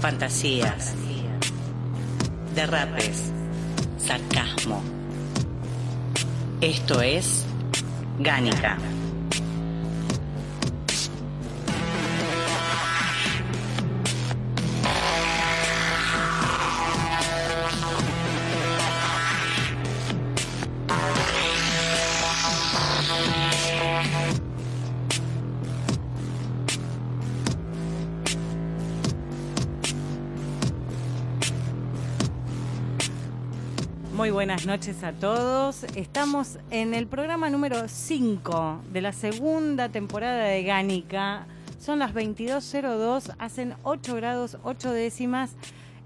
Fantasías, derrapes, sarcasmo. Esto es Gánica. Buenas noches a todos. Estamos en el programa número 5 de la segunda temporada de Gánica. Son las 22.02, hacen 8 grados 8 décimas.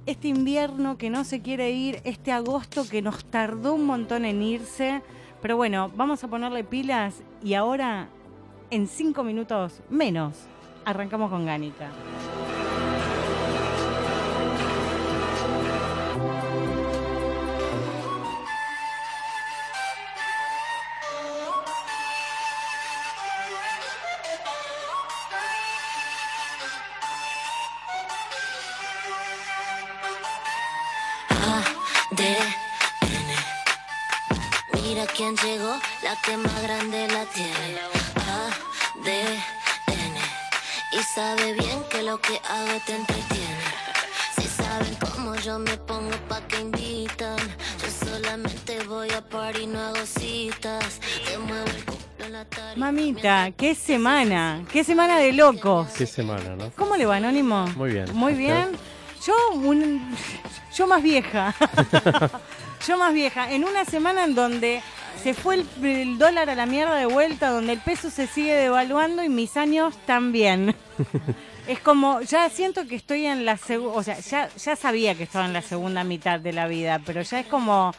Este invierno que no se quiere ir, este agosto que nos tardó un montón en irse. Pero bueno, vamos a ponerle pilas y ahora, en 5 minutos menos, arrancamos con Gánica. Mira quién llegó, la que más grande la tiene. ADN. Y sabe bien que lo que hago te entretiene. Si saben cómo yo me pongo pa' que invitan. Yo solamente voy a par y no hago citas. Te muevo el. Mamita, qué semana, qué semana de locos. Qué semana, ¿no? ¿Cómo le va, Anónimo? Muy bien. Muy bien. Yo, un- yo más vieja. yo más vieja. En una semana en donde se fue el, el dólar a la mierda de vuelta, donde el peso se sigue devaluando y mis años también. es como, ya siento que estoy en la segunda, o sea, ya, ya sabía que estaba en la segunda mitad de la vida, pero ya es como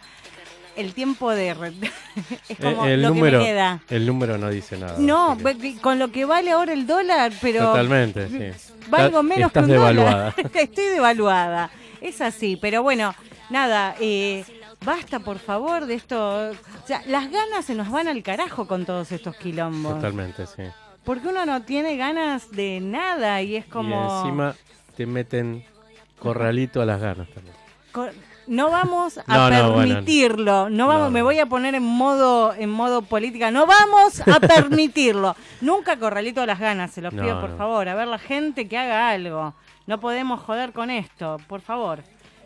el tiempo de... re- es como Eh, el, lo número, que me queda. el número no dice nada. No, con lo que vale ahora el dólar, pero... Totalmente, sí. Valgo menos estás que un dólar. devaluada. Estoy devaluada. Es así, pero bueno, nada, eh, basta por favor de esto. O sea, las ganas se nos van al carajo con todos estos quilombos. Totalmente, sí. Porque uno no tiene ganas de nada y es como... Y encima te meten corralito a las ganas también. No vamos a No, no, bueno. permitirlo. No vamos, No, me voy a poner en modo en modo política. No vamos a permitirlo. Nunca corralito a las ganas, se los pido por favor. A ver la gente que haga algo. No podemos joder con esto, por favor.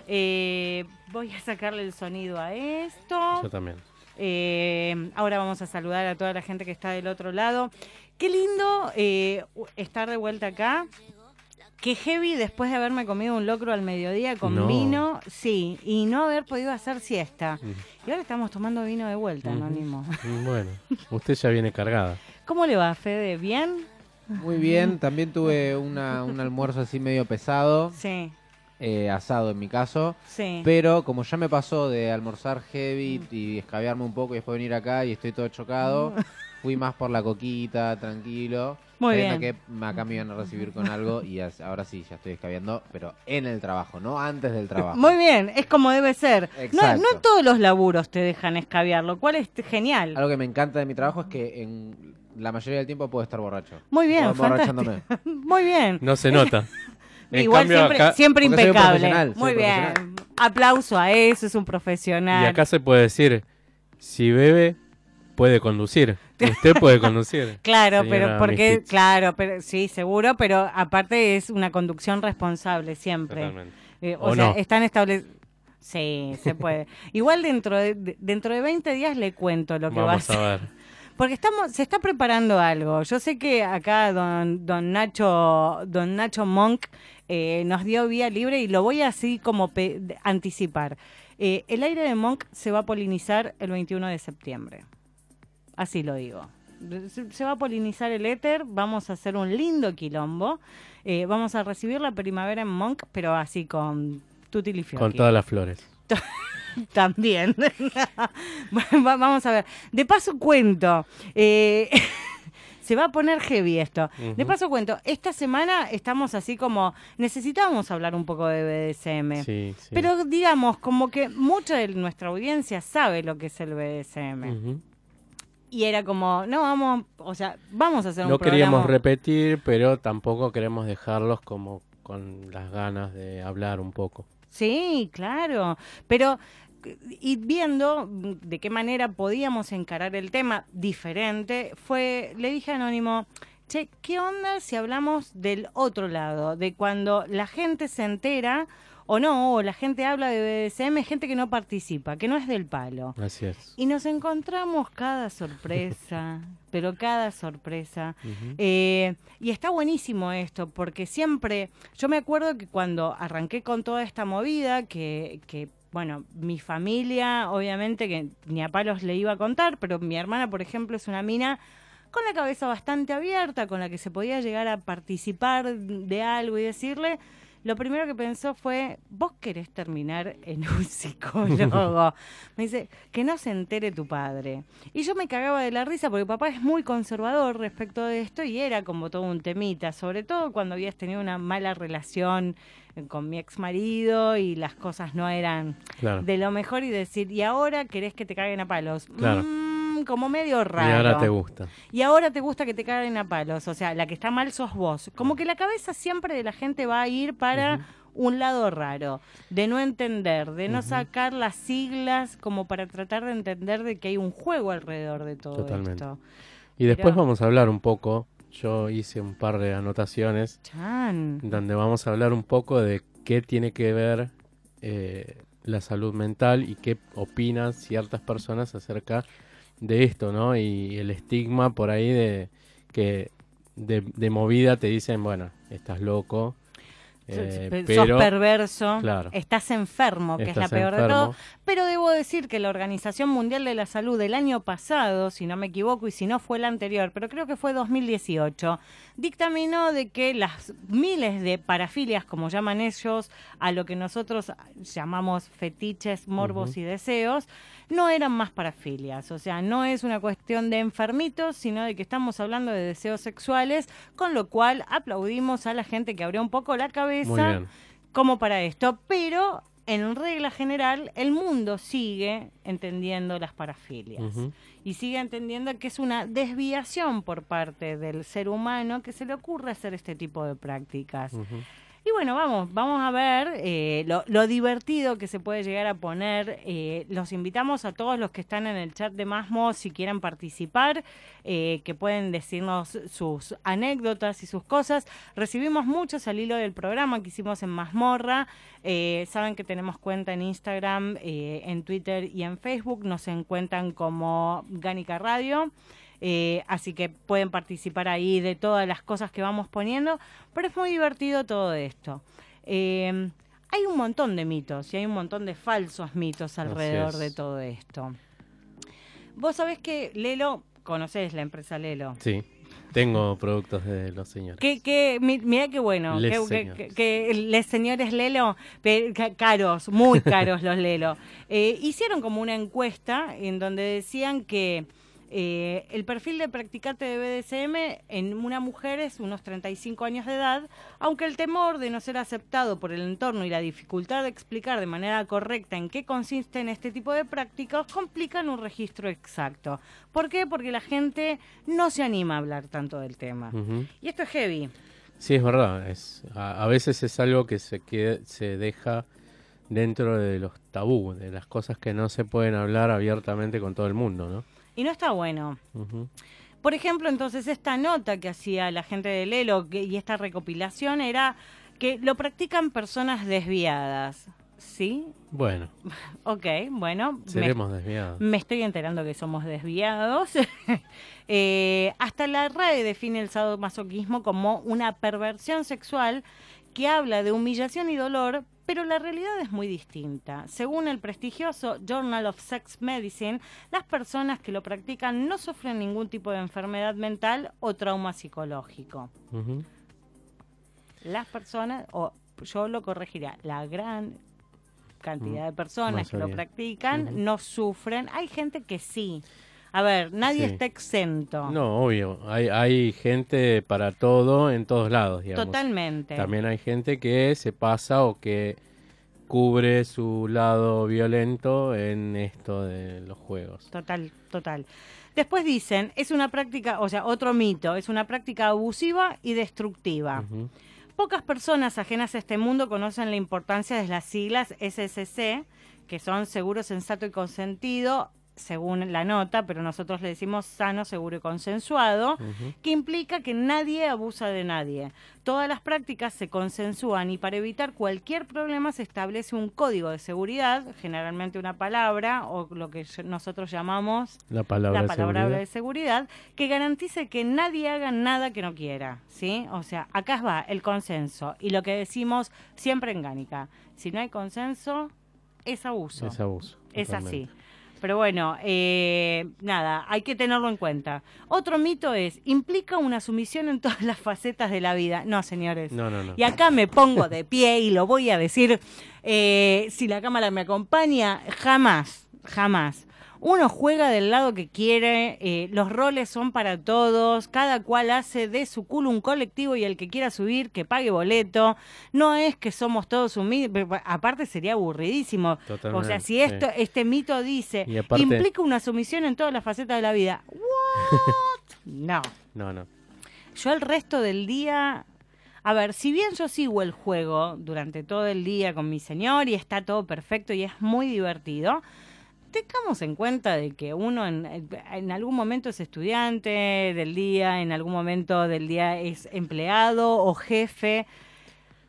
Eh, voy a sacarle el sonido a esto. Yo también. Eh, ahora vamos a saludar a toda la gente que está del otro lado. Qué lindo eh, estar de vuelta acá. Qué heavy después de haberme comido un locro al mediodía con No. vino, sí, y no haber podido hacer siesta. Ujú. Y ahora estamos tomando vino de vuelta, Ujú. Anónimo. Bueno, usted ya viene cargada. ¿Cómo le va, Fede? ¿Bien? Muy bien, también tuve una, un almuerzo así medio pesado, Sí, eh, asado en mi caso, sí. pero como ya me pasó de almorzar heavy y escabearme un poco y después venir acá y estoy todo chocado, fui más por la coquita, tranquilo, Muy bien. que acá me iban a recibir con algo y ahora sí, ya estoy escabeando, pero en el trabajo, no antes del trabajo. Muy bien, es como debe ser. No, no todos los laburos te dejan escabiar, lo cual es genial. Algo que me encanta de mi trabajo es que en la mayoría del tiempo puedo estar borracho. Muy bien, fantástico. Muy bien. No se nota. En Igual cambio, siempre, acá, siempre impecable. Muy bien. Aplauso a eso, es un profesional. y acá se puede decir, si bebe, puede conducir. Usted puede conducir. Claro, pero porque, claro, pero sí, seguro, pero aparte es una conducción responsable siempre. Totalmente. Eh, o, ¿O sea, no? están establecidos. Sí, se puede. Igual dentro de, de- dentro de 20 días le cuento lo que va a a ver. Porque estamos, se está preparando algo. Yo sé que acá don, don Nacho, don Nacho Monk eh, nos dio vía libre y lo voy así como pe- anticipar. Eh, el aire de Monk se va a polinizar el 21 de septiembre. Así lo digo. Se, se va a polinizar el éter, vamos a hacer un lindo quilombo. Eh, vamos a recibir la primavera en Monk, pero así con tutti Con todas las flores. También. Va- Vamos a ver. De paso cuento. eh, se va a poner heavy esto. De paso cuento. Esta semana estamos así como. Necesitábamos hablar un poco de BDSM. Sí, sí. Pero digamos, como que mucha de nuestra audiencia sabe lo que es el BDSM. Y era como, no, vamos, o sea, vamos a hacer un No queríamos repetir, pero tampoco queremos dejarlos como con las ganas de hablar un poco. Sí, claro. Pero y viendo de qué manera podíamos encarar el tema diferente, fue, le dije a Anónimo, che, ¿qué onda si hablamos del otro lado? De cuando la gente se entera o no, o la gente habla de BDSM, gente que no participa, que no es del palo. Así es. Y nos encontramos cada sorpresa, pero cada sorpresa. Eh, y está buenísimo esto, porque siempre, yo me acuerdo que cuando arranqué con toda esta movida, que, que bueno, mi familia, obviamente que ni a palos le iba a contar, pero mi hermana, por ejemplo, es una mina con la cabeza bastante abierta, con la que se podía llegar a participar de algo y decirle, lo primero que pensó fue, vos querés terminar en un psicólogo. me dice, que no se entere tu padre. Y yo me cagaba de la risa porque papá es muy conservador respecto de esto y era como todo un temita, sobre todo cuando habías tenido una mala relación con mi ex marido y las cosas no eran Claro. de lo mejor y decir, y ahora querés que te caguen a palos. Claro. Mm, como medio raro. Y ahora te gusta. Y ahora te gusta que te caguen a palos. O sea, la que está mal sos vos. Como que la cabeza siempre de la gente va a ir para un lado raro, de no entender, de no sacar las siglas como para tratar de entender de que hay un juego alrededor de todo Totalmente. esto. Y después vamos a hablar un poco. Yo hice un par de anotaciones Chan. donde vamos a hablar un poco de qué tiene que ver eh, la salud mental y qué opinan ciertas personas acerca de esto, ¿no? Y el estigma por ahí de que de, de movida te dicen, bueno, estás loco, eh, Sos pero perverso, claro. estás enfermo, que es la peor de todo. Pero debo decir que la Organización Mundial de la Salud del año pasado, si no me equivoco, y si no fue el anterior, pero creo que fue 2018, dictaminó de que las miles de parafilias, como llaman ellos, a lo que nosotros llamamos fetiches, morbos y deseos, no eran más parafilias. O sea, no es una cuestión de enfermitos, sino de que estamos hablando de deseos sexuales, con lo cual aplaudimos a la gente que abrió un poco la cabeza como para esto, pero en regla general el mundo sigue entendiendo las parafilias. Y sigue entendiendo que es una desviación por parte del ser humano que se le ocurre hacer este tipo de prácticas. Y bueno, vamos, vamos a ver eh, lo, divertido que se puede llegar a poner. Eh, los invitamos a todos los que están en el chat de Masmo, si quieren participar, eh, que pueden decirnos sus anécdotas y sus cosas. Recibimos muchos al hilo del programa que hicimos en Mazmorra. Saben que tenemos cuenta en Instagram, en Twitter y en Facebook. Nos encuentran como Gánica Radio. Eh, así que pueden participar ahí de todas las cosas que vamos poniendo, pero es muy divertido todo esto. Eh, hay un montón de mitos y hay un montón de falsos mitos alrededor de todo esto. Vos sabés que Lelo, conocés la empresa Lelo. Sí, tengo productos de los señores. Que, que, mi- mira qué bueno, Les que, señores. que- que les señores Lelo, caros, muy caros los Lelo, eh, hicieron como una encuesta en donde decían que eh, el perfil de practicante de BDSM en una mujer es unos 35 años de edad, aunque el temor de no ser aceptado por el entorno y la dificultad de explicar de manera correcta en qué consisten este tipo de prácticas complican un registro exacto. ¿Por qué? Porque la gente no se anima a hablar tanto del tema. Y esto es heavy. Sí, es verdad. Es, a, a veces es algo que se, queda- se deja dentro de los tabú, de las cosas que no se pueden hablar abiertamente con todo el mundo, ¿no? Y no está bueno. Por ejemplo, entonces esta nota que hacía la gente de Lelo que- y esta recopilación era que lo practican personas desviadas. ¿Sí? Bueno, Ok, bueno. me- seremos desviados. Me estoy enterando que somos desviados. Eh, hasta la RAE define el sadomasoquismo como una perversión sexual que habla de humillación y dolor, pero la realidad es muy distinta. Según el prestigioso Journal of Sex Medicine, las personas que lo practican no sufren ningún tipo de enfermedad mental o trauma psicológico. Las personas, o yo lo corregiría, la gran cantidad de personas que lo practican no sufren. Hay gente que sí. A ver, nadie Sí. está exento. No, obvio. Hay, hay gente para todo en todos lados, digamos. Totalmente. También hay gente que se pasa o que cubre su lado violento en esto de los juegos. Total, total. Después dicen, es una práctica, o sea, otro mito, es una práctica abusiva y destructiva. Pocas personas ajenas a este mundo conocen la importancia de las siglas SSC, que son seguro, sensato y consentido, según la nota, pero nosotros le decimos sano, seguro y consensuado, que implica que nadie abusa de nadie. Todas las prácticas se consensúan y para evitar cualquier problema se establece un código de seguridad, generalmente una palabra o lo que nosotros llamamos La palabra, la palabra seguridad. de seguridad que garantice que nadie haga nada que no quiera, ¿sí? O sea, acá va el consenso y lo que decimos siempre en Gánica, si no hay consenso es abuso, Es abuso. es así. Pero bueno, eh, nada, hay que tenerlo en cuenta. Otro mito es, implica una sumisión en todas las facetas de la vida. No, señores. No, no, no. Y acá me pongo de pie y lo voy a decir, eh, si la cámara me acompaña, jamás, jamás. Uno juega del lado que quiere, eh, los roles son para todos, cada cual hace de su culo un colectivo y el que quiera subir, que pague boleto. No es que somos todos humildes, aparte sería aburridísimo. O sea, si esto, sí. este mito dice, aparte- implica una sumisión en todas las facetas de la vida. ¿What? no. No, no. Yo el resto del día, a ver, si bien yo sigo el juego durante todo el día con mi señor y está todo perfecto y es muy divertido, tengamos en cuenta de que uno en, en algún momento es estudiante del día, en algún momento del día es empleado o jefe.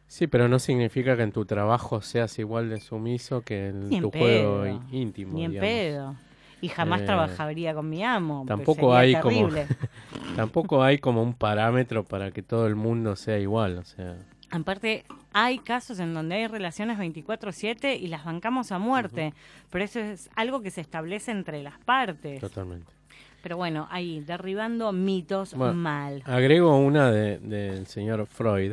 Sí, pero no significa que en tu trabajo seas igual de sumiso que en tu juego pedo. íntimo. Ni en digamos. pedo. Y jamás Eh, trabajaría con mi amo. Tampoco hay como tampoco hay como un parámetro para que todo el mundo sea igual, o sea, Aparte, hay casos en donde hay relaciones 24/7 y las bancamos a muerte, pero eso es algo que se establece entre las partes. totalmente. Pero bueno, ahí, derribando mitos Bueno, mal. Agrego una de- del señor Freud,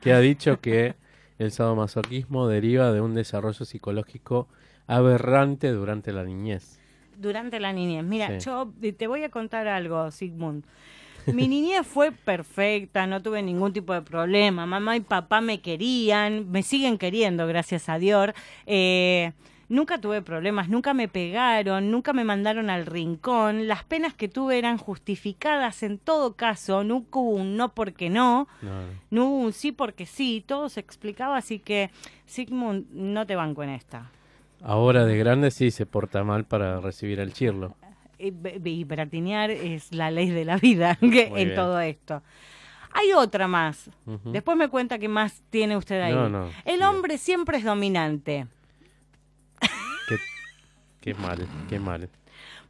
que ha dicho que el sadomasoquismo deriva de un desarrollo psicológico aberrante durante la niñez. Durante la niñez. Mira, Sí. yo te voy a contar algo, Sigmund. Mi niñez fue perfecta, no tuve ningún tipo de problema. Mamá y papá me querían, me siguen queriendo, gracias a Dios. Eh, nunca tuve problemas, nunca me pegaron, nunca me mandaron al rincón. Las penas que tuve eran justificadas en todo caso. Nunca hubo un no porque no, No, hubo un sí porque sí. Todo se explicaba, así que Sigmund, no te banco en esta. Ahora de grande sí se porta mal para recibir el chirlo. Eh, be- hiperatinear es la ley de la vida Muy en bien. todo esto. Hay otra más. Después me cuenta qué más tiene usted ahí. No, no, El sí. hombre siempre es dominante. Qué, qué mal, qué mal.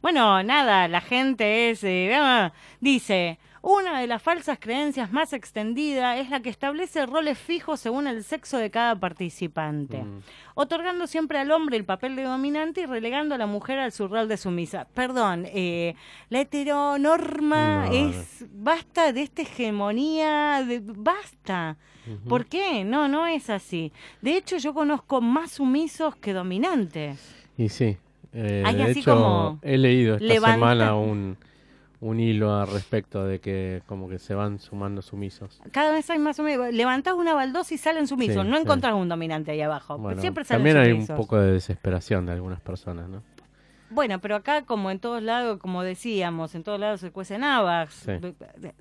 Bueno, nada, la gente es, eh, ah, dice, una de las falsas creencias más extendida es la que establece roles fijos según el sexo de cada participante, Mm. otorgando siempre al hombre el papel de dominante y relegando a la mujer al su rol de sumisa. Perdón, eh, la heteronorma No, es, basta de esta hegemonía, de, basta. ¿Por qué? No, no es así. De hecho, yo conozco más sumisos que dominantes. Y sí, eh, Hay de así hecho como he leído esta levanta- semana un, un hilo al respecto de que como que se van sumando sumisos. Cada vez hay más sumisos. Levantás una baldosa y salen sumisos. Sí, no sí. encontrás un dominante ahí abajo. Bueno, Siempre salen también hay un sumisos. poco de desesperación de algunas personas, ¿no? Bueno, pero acá, como en todos lados, como decíamos, en todos lados se cuecen habas. Sí.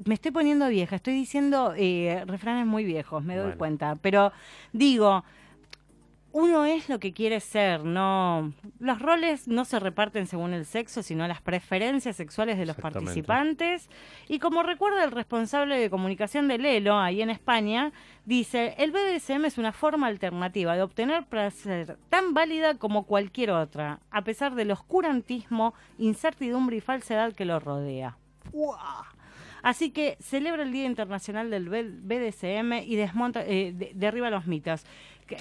Me estoy poniendo vieja, estoy diciendo eh, refranes muy viejos, me doy Bueno. cuenta. Pero digo, uno es lo que quiere ser, no. Los roles no se reparten según el sexo, sino las preferencias sexuales de los participantes. Y como recuerda el responsable de comunicación de Lelo, ahí en España, dice: el BDSM es una forma alternativa de obtener placer tan válida como cualquier otra, a pesar del oscurantismo, incertidumbre y falsedad que lo rodea. ¡Fua! Así que celebra el Día Internacional del BDSM y desmonta, eh, de- derriba los mitos.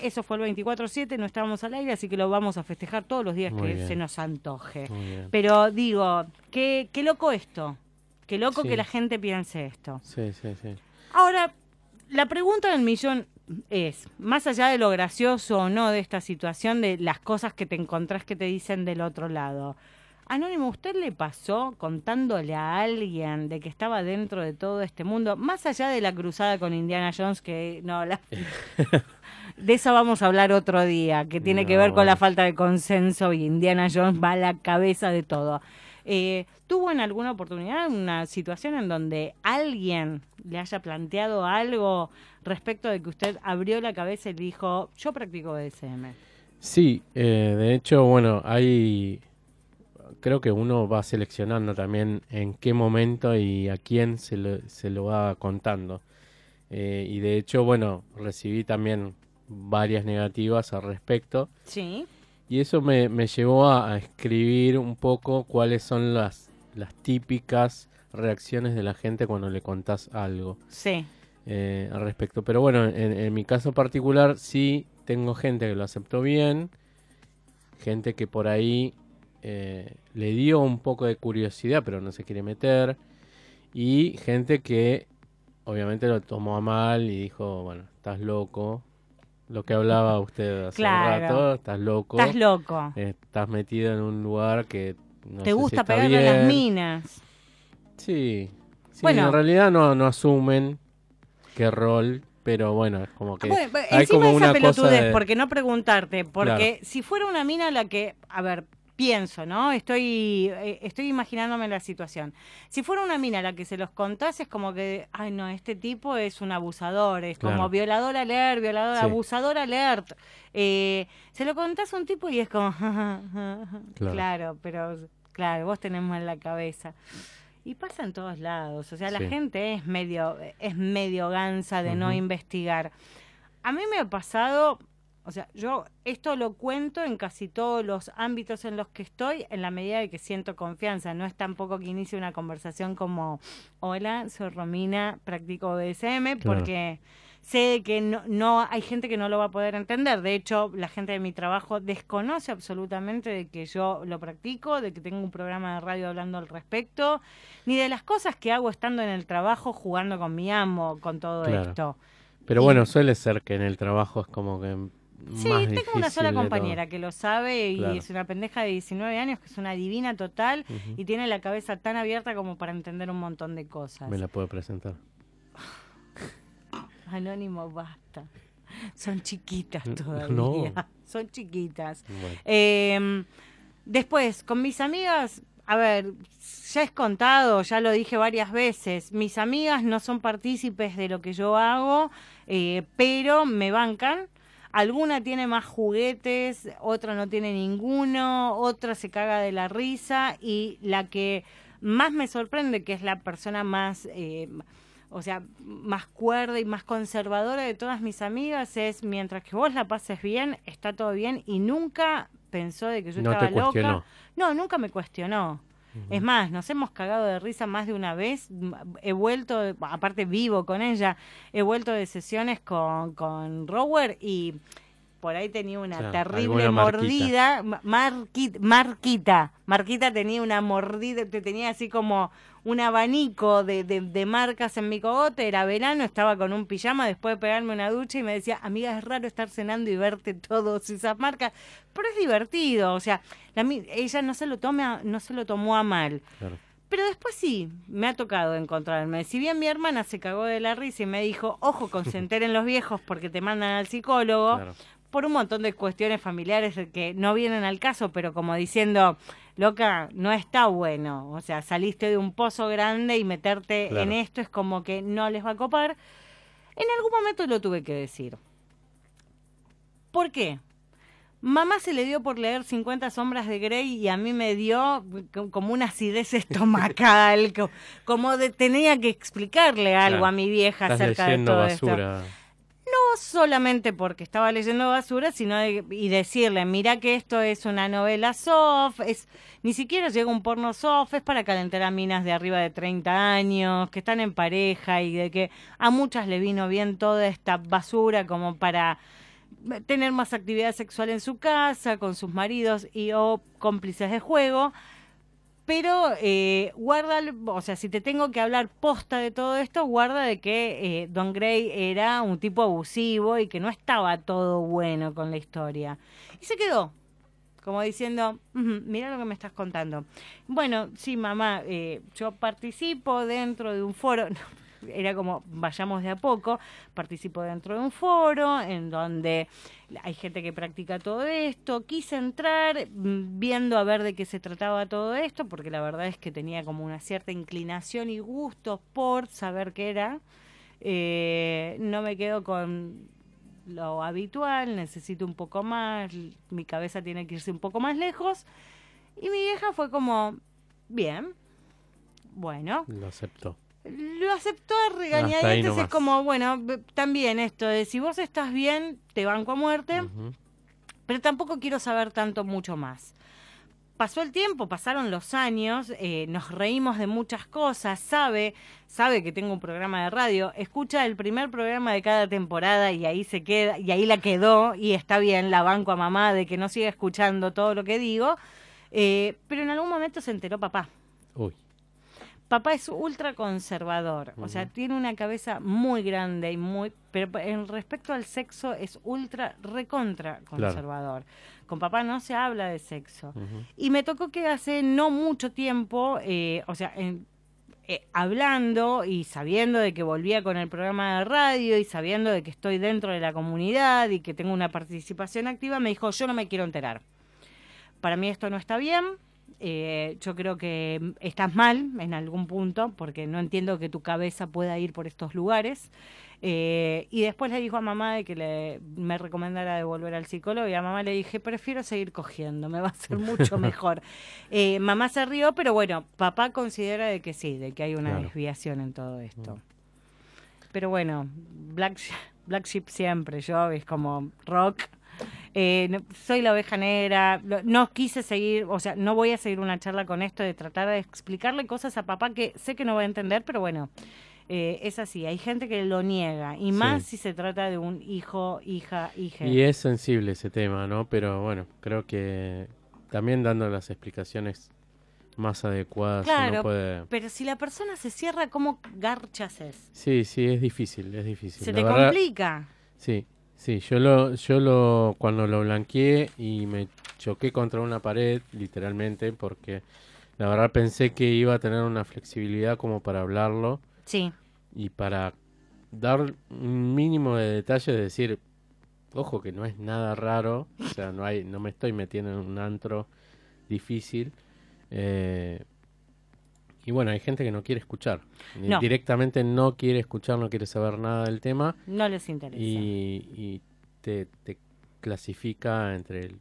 Eso fue el 24-7, no estábamos al aire, así que lo vamos a festejar todos los días Muy que bien. se nos antoje. Pero digo, qué, qué loco esto. Qué loco Sí. que la gente piense esto. Sí, sí, sí. Ahora, la pregunta del millón, es, más allá de lo gracioso o no de esta situación, de las cosas que te encontrás que te dicen del otro lado. Anónimo, ¿usted le pasó contándole a alguien de que estaba dentro de todo este mundo, más allá de la cruzada con Indiana Jones, que no, la, de eso vamos a hablar otro día, que tiene que ver con la falta de consenso y Indiana Jones va a la cabeza de todo. Eh, ¿Tuvo en alguna oportunidad una situación en donde alguien le haya planteado algo respecto de que usted abrió la cabeza y dijo, yo practico BDSM? Sí, eh, de hecho, bueno, hay... Creo que uno va seleccionando también en qué momento y a quién se lo, se lo va contando. Eh, y de hecho, bueno, recibí también varias negativas al respecto. Sí. Y eso me, me llevó a, a escribir un poco cuáles son las, las típicas reacciones de la gente cuando le contás algo Sí. eh, al respecto. Pero bueno, en, en mi caso particular sí tengo gente que lo aceptó bien, gente que por ahí eh, le dio un poco de curiosidad pero no se quiere meter, y gente que obviamente lo tomó a mal y dijo, bueno, estás loco. Lo que hablaba usted hace Claro. un rato, estás loco. Estás loco. Estás metido en un lugar que no sé Te si gusta está pegarle a las minas. Sí. sí Bueno. en realidad no, no asumen qué rol, pero bueno, es como que Bueno, hay encima como esa una cosa pelotudez, de... porque no preguntarte, porque Claro. si fuera una mina la que, a ver, pienso, ¿no? Estoy, eh, estoy imaginándome la situación. Si fuera una mina la que se los contase, es como que, ay no, este tipo es un abusador, es como violador alert, violador, Sí. abusador alert. Eh, se lo contás a un tipo y es como, claro. Claro. pero claro, vos tenés mal la cabeza. Y pasa en todos lados, o sea, la gente es medio, es medio gansa de no investigar. A mí me ha pasado, o sea, yo esto lo cuento en casi todos los ámbitos en los que estoy, en la medida de que siento confianza. No es tampoco que inicie una conversación como, hola, soy Romina, practico BDSM, Claro. porque sé que no, no hay gente que no lo va a poder entender. De hecho, la gente de mi trabajo desconoce absolutamente de que yo lo practico, de que tengo un programa de radio hablando al respecto, ni de las cosas que hago estando en el trabajo jugando con mi amo, con todo Claro. esto. Pero y- bueno, suele ser que en el trabajo es como que Sí, más tengo una sola compañera que lo sabe y Claro. es una pendeja de 19 años que es una divina total y tiene la cabeza tan abierta como para entender un montón de cosas. Me la puedo presentar. Anónimo, basta. Son chiquitas todavía. no. Son chiquitas. Bueno, Eh, después, con mis amigas, a ver, ya es contado, ya lo dije varias veces, mis amigas no son partícipes de lo que yo hago, eh, pero me bancan. Alguna tiene más juguetes, otra no tiene ninguno, otra se caga de la risa y la que más me sorprende, que es la persona más, eh, o sea, más cuerda y más conservadora de todas mis amigas, es mientras que vos la pases bien, está todo bien y nunca pensó de que yo No te estaba loca. No, nunca me cuestionó. Es más, nos hemos cagado de risa más de una vez. He vuelto, aparte vivo con ella, he vuelto de sesiones con, con Rower y por ahí tenía una terrible mordida. Ma- Marquita, Marquita. Marquita tenía una mordida, te tenía así como un abanico de, de, de marcas en mi cogote. Era verano, estaba con un pijama después de pegarme una ducha y me decía, amiga, es raro estar cenando y verte todas esas marcas. Pero es divertido, o sea, la ella no se lo tome a- no se lo tomó a mal. claro. Pero después sí, me ha tocado encontrarme. Si bien mi hermana se cagó de la risa y me dijo, ojo con se enteren los viejos porque te mandan al psicólogo, Claro. por un montón de cuestiones familiares que no vienen al caso, pero como diciendo, loca, no está bueno. O sea, saliste de un pozo grande y meterte Claro. en esto es como que no les va a copar. En algún momento lo tuve que decir. ¿Por qué? Mamá se le dio por leer 50 sombras de Grey y a mí me dio co- como una acidez estomacal, co- como de tenía que explicarle algo Claro. a mi vieja acerca de todo esto. No solamente porque estaba leyendo basura, sino de- y decirle, mira que esto es una novela soft, es ni siquiera llega un porno soft, es para calentar a minas de arriba de 30 años, que están en pareja y de que a muchas le vino bien toda esta basura como para tener más actividad sexual en su casa, con sus maridos y o cómplices de juego. Pero eh, guarda, o sea, si te tengo que hablar posta de todo esto, guarda de que eh, Don Gray era un tipo abusivo y que no estaba todo bueno con la historia. Y se quedó, como diciendo, "Ujú, mira lo que me estás contando. Bueno, sí, mamá, eh, yo participo dentro de un foro, era como vayamos de a poco, participo dentro de un foro en donde hay gente que practica todo esto, quise entrar mm, viendo a ver de qué se trataba todo esto, porque la verdad es que tenía como una cierta inclinación y gusto por saber qué era. Eh, no me quedo con lo habitual, necesito un poco más, mi cabeza tiene que irse un poco más lejos. Y mi vieja fue como, bien, bueno, Lo aceptó. Lo aceptó a regañadientes, es como, bueno, también esto de si vos estás bien, te banco a muerte, pero tampoco quiero saber tanto mucho más. Pasó el tiempo, pasaron los años, eh, nos reímos de muchas cosas, sabe, sabe que tengo un programa de radio, escucha el primer programa de cada temporada y ahí se queda, y ahí la quedó, y está bien, la banco a mamá de que no siga escuchando todo lo que digo, eh, pero en algún momento se enteró papá. Uy, Papá es ultra conservador, o sea, tiene una cabeza muy grande y muy, pero en respecto al sexo es ultra recontra conservador. Con papá no se habla de sexo. ujú. Y me tocó que hace no mucho tiempo, eh, o sea, en- eh, hablando y sabiendo de que volvía con el programa de radio y sabiendo de que estoy dentro de la comunidad y que tengo una participación activa, me dijo, yo no me quiero enterar. Para mí esto no está bien. Eh, yo creo que estás mal en algún punto porque no entiendo que tu cabeza pueda ir por estos lugares. Eh, y después le dijo a mamá de que le, me recomendara de volver al psicólogo y a mamá le dije, prefiero seguir cogiendo, me va a ser mucho mejor. Eh, mamá se rió, pero bueno, papá considera de que sí, de que hay una Claro. desviación en todo esto. Pero bueno, Black, Black Sheep siempre, yo es como rock. Eh, soy la oveja negra, no quise seguir, o sea, no voy a seguir una charla con esto de tratar de explicarle cosas a papá que sé que no va a entender, pero bueno, eh, es así, hay gente que lo niega, y Sí. más si se trata de un hijo, hija, hija. Y es sensible ese tema, ¿no? Pero bueno, creo que también dando las explicaciones más adecuadas Claro, uno puede... Pero si la persona se cierra, ¿cómo garchas es? Sí, sí, es difícil, es difícil. Se La te verdad- complica. Sí, sí, yo lo, yo lo, cuando lo blanqueé y me choqué contra una pared, literalmente, porque la verdad pensé que iba a tener una flexibilidad como para hablarlo Sí, y para dar un mínimo de detalle de decir, ojo que no es nada raro, o sea, no hay, no me estoy metiendo en un antro difícil. eh, y bueno, hay gente que no quiere escuchar. No. Directamente no quiere escuchar, no quiere saber nada del tema no les interesa. y, y te, te clasifica entre el-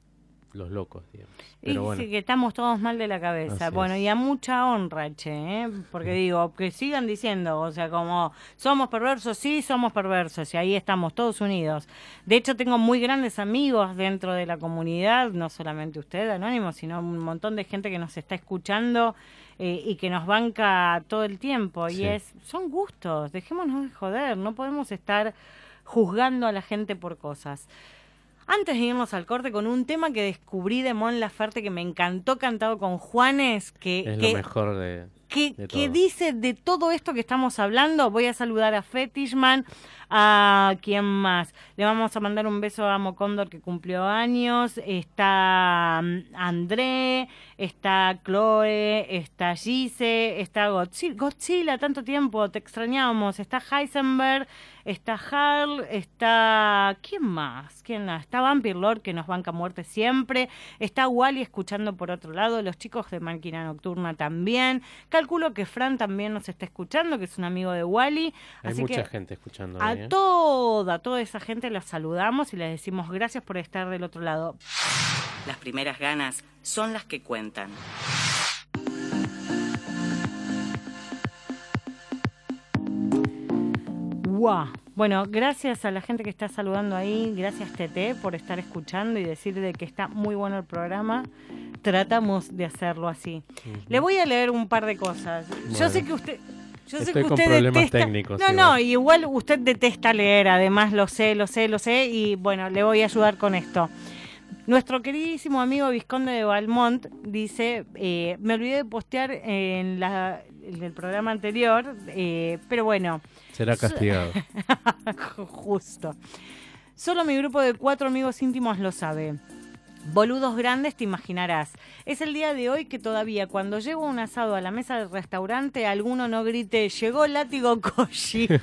los locos, digamos. Y bueno, sí, que estamos todos mal de la cabeza. Así bueno, es. y a mucha honra, che, ¿eh? porque digo, que sigan diciendo, o sea, como somos perversos, sí, somos perversos, y ahí estamos todos unidos. De hecho, tengo muy grandes amigos dentro de la comunidad, no solamente usted, Anónimo, sino un montón de gente que nos está escuchando eh, y que nos banca todo el tiempo. Y es, son gustos, dejémonos de joder, no podemos estar juzgando a la gente por cosas. Antes de irnos al corte con un tema que descubrí de Mon Laferte que me encantó cantado con Juanes, que, es que, lo mejor de... que, de que todo. dice de todo esto que estamos hablando. Voy a saludar a Fetishman, a quién más. Le vamos a mandar un beso a Amo Cóndor que cumplió años. Está mm, André, está Chloe, está Gise, está Godzilla, Godzilla, tanto tiempo, te extrañamos. Está Heisenberg, está Harl, está. ¿Quién más? ¿Quién más? Está Vampire Lord que nos banca muerte siempre. Está Wally escuchando por otro lado. Los chicos de Máquina Nocturna también. Calculo que Fran también nos está escuchando, que es un amigo de Wally. Hay Así mucha que gente escuchando a ahí, ¿eh? toda, toda esa gente los saludamos y les decimos gracias por estar del otro lado. Las primeras ganas son las que cuentan. Guau. Bueno, gracias a la gente que está saludando ahí, gracias Tete por estar escuchando y decir de que está muy bueno el programa. Tratamos de hacerlo así. Le voy a leer un par de cosas. Yo sé que usted yo sé que con usted problemas detesta- técnicos, No, igual. no, igual usted detesta leer, además lo sé, lo sé, lo sé y bueno, le voy a ayudar con esto. Nuestro queridísimo amigo Visconde de Valmont dice, eh, me olvidé de postear en, la, en el programa anterior, eh, pero bueno, Será castigado. justo. Solo mi grupo de cuatro amigos íntimos lo sabe. Boludos grandes te imaginarás. Es el día de hoy que todavía cuando llego un asado a la mesa del restaurante alguno no grite llegó el látigo Koji.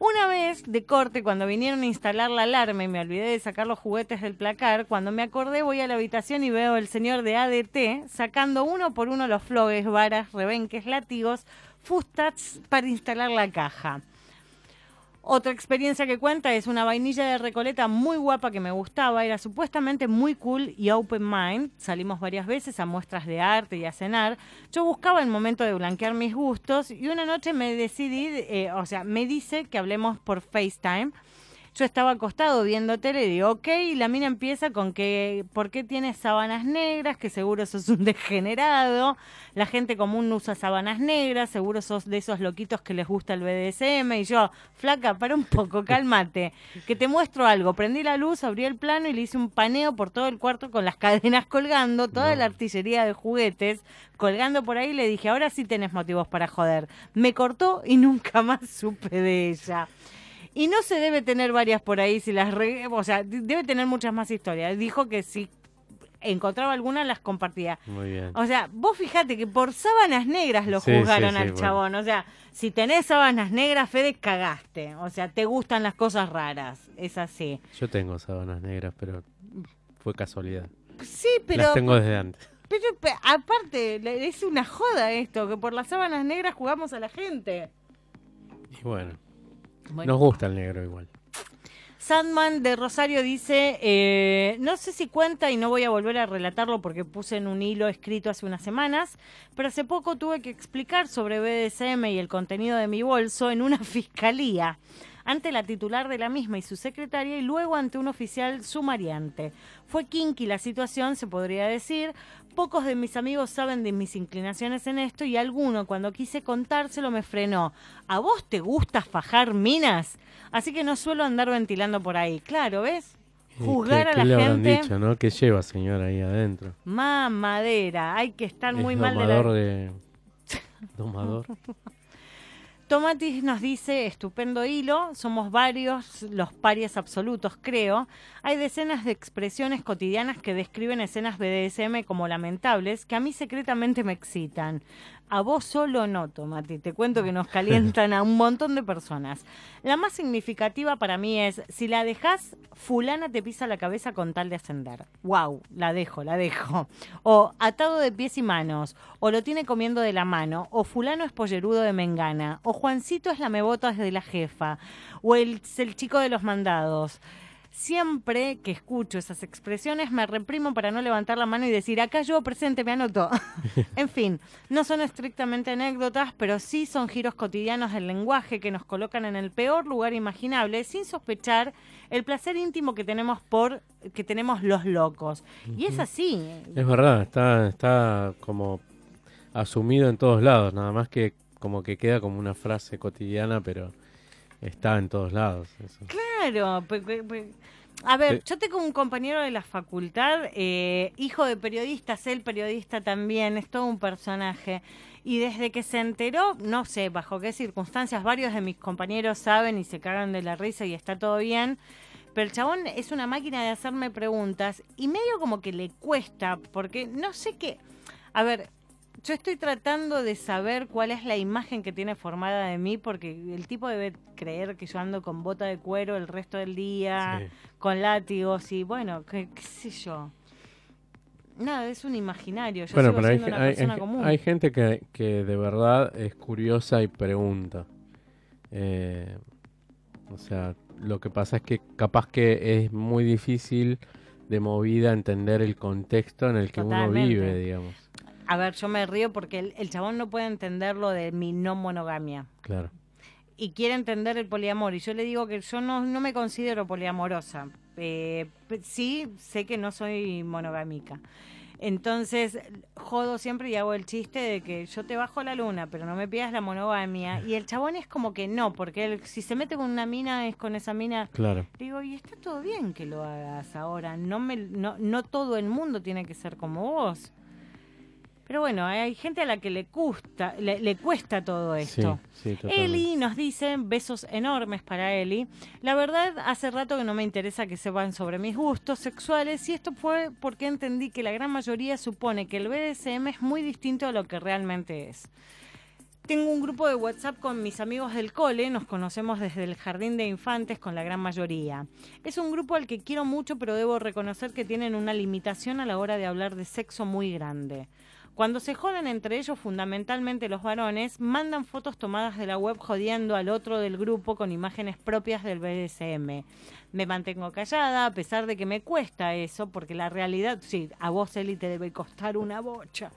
Una vez de corte, cuando vinieron a instalar la alarma y me olvidé de sacar los juguetes del placar, cuando me acordé voy a la habitación y veo el señor de ADT sacando uno por uno los flogues, varas, rebenques, látigos, fustats para instalar la caja. Otra experiencia que cuenta es una vainilla de Recoleta muy guapa que me gustaba, era supuestamente muy cool y open mind. Salimos varias veces a muestras de arte y a cenar. Yo buscaba el momento de blanquear mis gustos y una noche me decidí, eh, o sea, me dice que hablemos por FaceTime. Yo estaba acostado viendo tele y digo, ok, y la mina empieza con que, ¿por qué tienes sábanas negras? Que seguro sos un degenerado. La gente común no usa sábanas negras, seguro sos de esos loquitos que les gusta el BDSM. Y yo, flaca, para un poco, cálmate, que te muestro algo. Prendí la luz, abrí el plano y le hice un paneo por todo el cuarto con las cadenas colgando, toda la artillería de juguetes colgando por ahí. Le dije, ahora sí tenés motivos para joder. Me cortó y nunca más supe de ella. Y no se debe tener varias por ahí, si las re- o sea, debe tener muchas más historias. Dijo que si encontraba alguna las compartía. Muy bien. O sea, vos fijate que por sábanas negras lo Sí, juzgaron sí, al bueno. chabón. O sea, si tenés sábanas negras, Fede, cagaste. O sea, te gustan las cosas raras. Es así. Yo tengo sábanas negras, pero fue casualidad. Sí, pero, Las tengo desde antes. pero pe- aparte, es una joda esto, que por las sábanas negras jugamos a la gente. Y bueno, Bueno. nos gusta el negro igual. Sandman de Rosario dice, eh, no sé si cuenta y no voy a volver a relatarlo porque puse en un hilo escrito hace unas semanas, pero hace poco tuve que explicar sobre BDSM y el contenido de mi bolso en una fiscalía, ante la titular de la misma y su secretaria y luego ante un oficial sumariante. Fue kinky la situación, se podría decir. Pocos de mis amigos saben de mis inclinaciones en esto y alguno cuando quise contárselo me frenó. ¿A vos te gusta fajar minas? Así que no suelo andar ventilando por ahí. Claro, ¿ves? ¿Y Juzgar qué, a qué la le gente. dicho, no? ¿Qué lleva, señor, ahí adentro? Mamadera. Hay que estar muy mal de domador la... de... Domador. Tomatis nos dice, estupendo hilo, somos varios los parias absolutos, creo. Hay decenas de expresiones cotidianas que describen escenas BDSM como lamentables que a mí secretamente me excitan. A vos solo no, Tomati. Te cuento que nos calientan a un montón de personas. La más significativa para mí es, si la dejas, fulana te pisa la cabeza con tal de ascender. Wow, la dejo, la dejo. O atado de pies y manos, o lo tiene comiendo de la mano, o fulano es pollerudo de mengana, o Juancito es la mebota de la jefa, o el, el chico de los mandados. Siempre que escucho esas expresiones me reprimo para no levantar la mano y decir, acá yo presente, me anoto. en fin, no son estrictamente anécdotas, pero sí son giros cotidianos del lenguaje que nos colocan en el peor lugar imaginable sin sospechar el placer íntimo que tenemos por que tenemos los locos. Y es así. Es verdad, está, está como asumido en todos lados, nada más que como que queda como una frase cotidiana, pero está en todos lados. eso. Claro. pe- pe- pe- A ver, yo tengo un compañero de la facultad, eh, hijo de periodistas, él periodista también, es todo un personaje. Y desde que se enteró, no sé bajo qué circunstancias, varios de mis compañeros saben y se cagan de la risa y está todo bien. Pero el chabón es una máquina de hacerme preguntas y medio como que le cuesta, porque no sé qué. A ver, yo estoy tratando de saber cuál es la imagen que tiene formada de mí, porque el tipo debe creer que yo ando con bota de cuero el resto del día, Sí. con látigos y bueno, qué, qué sé yo. Nada, es un imaginario. Yo Bueno, sigo pero hay, siendo una hay- persona hay- común. hay gente que, que de verdad es curiosa y pregunta. Eh, o sea, lo que pasa es que capaz que es muy difícil de movida entender el contexto en el que uno vive, digamos. A ver, yo me río porque el, el chabón no puede entender lo de mi no monogamia. Claro. y quiere entender el poliamor. Y yo le digo que yo no, no me considero poliamorosa. Eh, sí, sé que no soy monogámica. Entonces, jodo siempre y hago el chiste de que yo te bajo la luna, pero no me pidas la monogamia. Y el chabón es como que no, porque él, si se mete con una mina, es con esa mina. Claro. Digo, y está todo bien que lo hagas ahora. No, me, no, no todo el mundo tiene que ser como vos. Pero bueno, hay gente a la que le, cuesta, le, le cuesta todo esto. Sí. Eli nos dice, besos enormes para Eli. La verdad, hace rato que no me interesa que sepan sobre mis gustos sexuales y esto fue porque entendí que la gran mayoría supone que el BDSM es muy distinto a lo que realmente es. Tengo un grupo de WhatsApp con mis amigos del cole, nos conocemos desde el jardín de infantes con la gran mayoría. Es un grupo al que quiero mucho, pero debo reconocer que tienen una limitación a la hora de hablar de sexo muy grande. Cuando se joden entre ellos, fundamentalmente los varones, mandan fotos tomadas de la web jodiendo al otro del grupo con imágenes propias del BDSM. Me mantengo callada, a pesar de que me cuesta eso, porque la realidad, sí, a vos, Eli, te debe costar una bocha.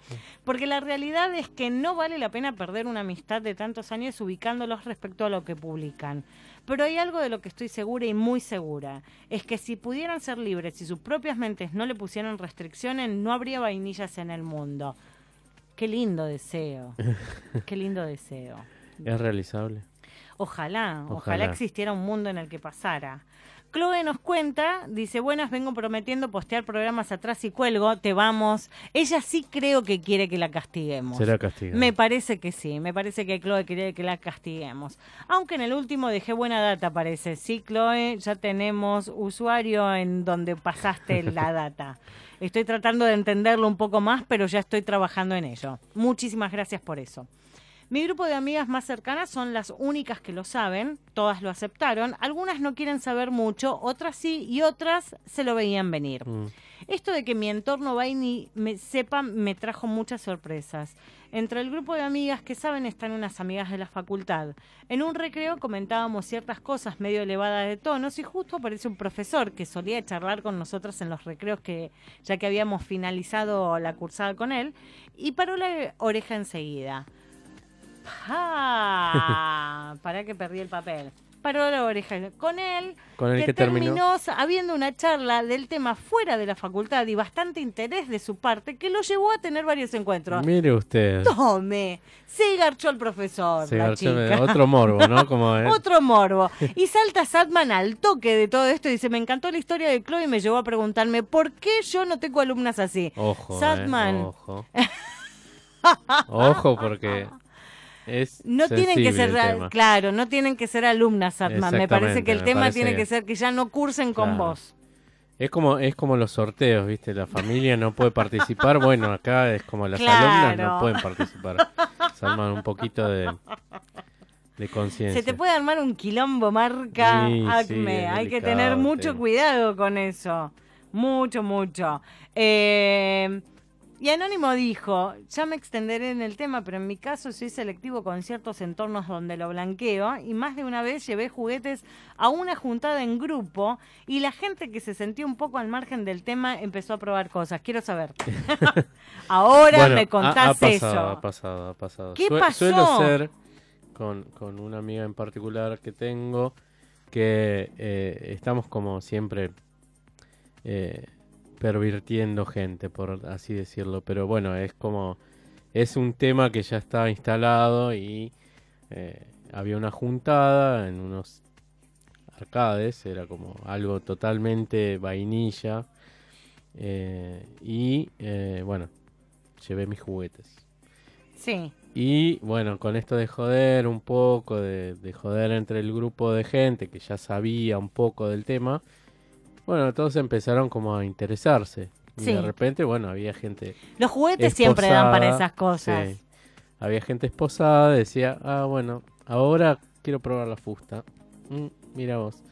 Porque la realidad es que no vale la pena perder una amistad de tantos años ubicándolos respecto a lo que publican. Pero hay algo de lo que estoy segura y muy segura, es que si pudieran ser libres y sus propias mentes no le pusieran restricciones, no habría vainillas en el mundo. Qué lindo deseo. Qué lindo deseo. Es realizable. Ojalá, ojalá, Ojalá. existiera un mundo en el que pasara. Chloe nos cuenta, dice, buenas, vengo prometiendo postear programas atrás y cuelgo, te vamos. Ella sí creo que quiere que la castiguemos. Será castigado. Me parece que sí, me parece que Chloe quiere que la castiguemos. Aunque en el último dejé buena data, parece. Sí, Chloe, ya tenemos usuario en donde pasaste la data. Estoy tratando de entenderlo un poco más, pero ya estoy trabajando en ello. Muchísimas gracias por eso. Mi grupo de amigas más cercanas son las únicas que lo saben, todas lo aceptaron, algunas no quieren saber mucho, otras sí y otras se lo veían venir. Mm. Esto de que mi entorno va y ni me sepa me trajo muchas sorpresas. Entre el grupo de amigas que saben están unas amigas de la facultad. En un recreo comentábamos ciertas cosas medio elevadas de tonos y justo aparece un profesor que solía charlar con nosotras en los recreos que ya que habíamos finalizado la cursada con él y paró la oreja enseguida. ¡Ah! Para que perdí el papel. Paró la oreja con él, Con el que, que terminó. terminó habiendo una charla del tema fuera de la facultad y bastante interés de su parte que lo llevó a tener varios encuentros. Mire usted. Tome, se garchó el profesor, Se la garchó- chica. otro morbo, ¿no? Como. Otro morbo. Y salta Satman al toque de todo esto y dice, me encantó la historia de Chloe y me llevó a preguntarme por qué yo no tengo alumnas así. Ojo. eh, Satman. ojo. Ojo, porque es. No tienen que ser, claro, no tienen que ser alumnas, Satman. Me parece que el tema parece tiene que ser que ya no cursen con Claro. vos. Es como, es como los sorteos, ¿viste? La familia no puede participar. Bueno, acá es como las Claro. alumnas no pueden participar. Salman un poquito de, de conciencia. Se te puede armar un quilombo marca Sí, sí, Acme. Hay que tener mucho cuidado con eso. Mucho, mucho. Eh, y Anónimo dijo, ya me extenderé en el tema, pero en mi caso soy selectivo con ciertos entornos donde lo blanqueo y más de una vez llevé juguetes a una juntada en grupo y la gente que se sentía un poco al margen del tema empezó a probar cosas. Quiero saber. Ahora Bueno, me ha- contás ha, pasado, eso. Ha pasado, ha pasado. ¿Qué Sue- pasó? Suelo ser con, con una amiga en particular que tengo que eh, estamos como siempre eh, pervirtiendo gente, por así decirlo. Pero bueno, es como. Es un tema que ya está instalado y eh, había una juntada en unos arcades, era como algo totalmente vainilla. eh, y eh, bueno, llevé mis juguetes. Sí. Y bueno, con esto de joder un poco, de, de joder entre el grupo de gente que ya sabía un poco del tema, bueno, todos empezaron como a interesarse. Y Sí. de repente, bueno, había gente Los juguetes siempre dan para esas cosas. sí. Había gente esposada, decía, ah, bueno, ahora quiero probar la fusta. Mm, mira vos.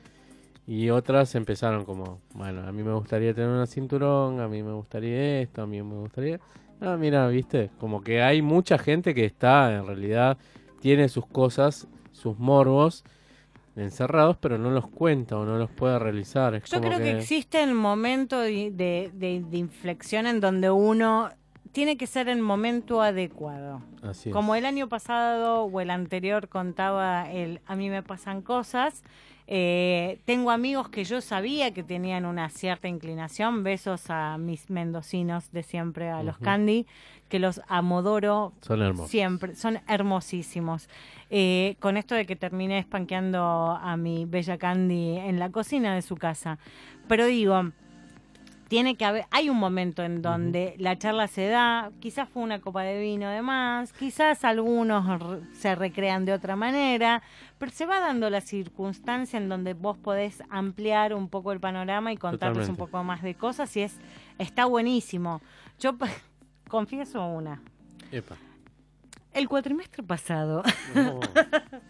Y otras empezaron como, bueno, a mí me gustaría tener una cinturón, a mí me gustaría esto, a mí me gustaría... Ah, mira, viste, como que hay mucha gente que está, en realidad, tiene sus cosas, sus morbos encerrados, pero no los cuenta o no los puede realizar. Es Yo creo que... existe el momento de, de- de- de inflexión en donde uno tiene que ser el momento adecuado. Así es. Como el año pasado o el anterior contaba el a mí me pasan cosas, Eh, tengo amigos que yo sabía que tenían una cierta inclinación. Besos a mis mendocinos de siempre, a los. Candy, que los amodoro Son hermosos. siempre. Son hermosísimos. Eh, con esto de que terminé espanqueando a mi bella Candy en la cocina de su casa. Pero digo, tiene que haber, hay un momento en donde la charla se da, quizás fue una copa de vino de más, quizás algunos se recrean de otra manera, pero se va dando la circunstancia en donde vos podés ampliar un poco el panorama y contarles un poco más de cosas y es está buenísimo. Yo confieso una. Epa. El cuatrimestre pasado No.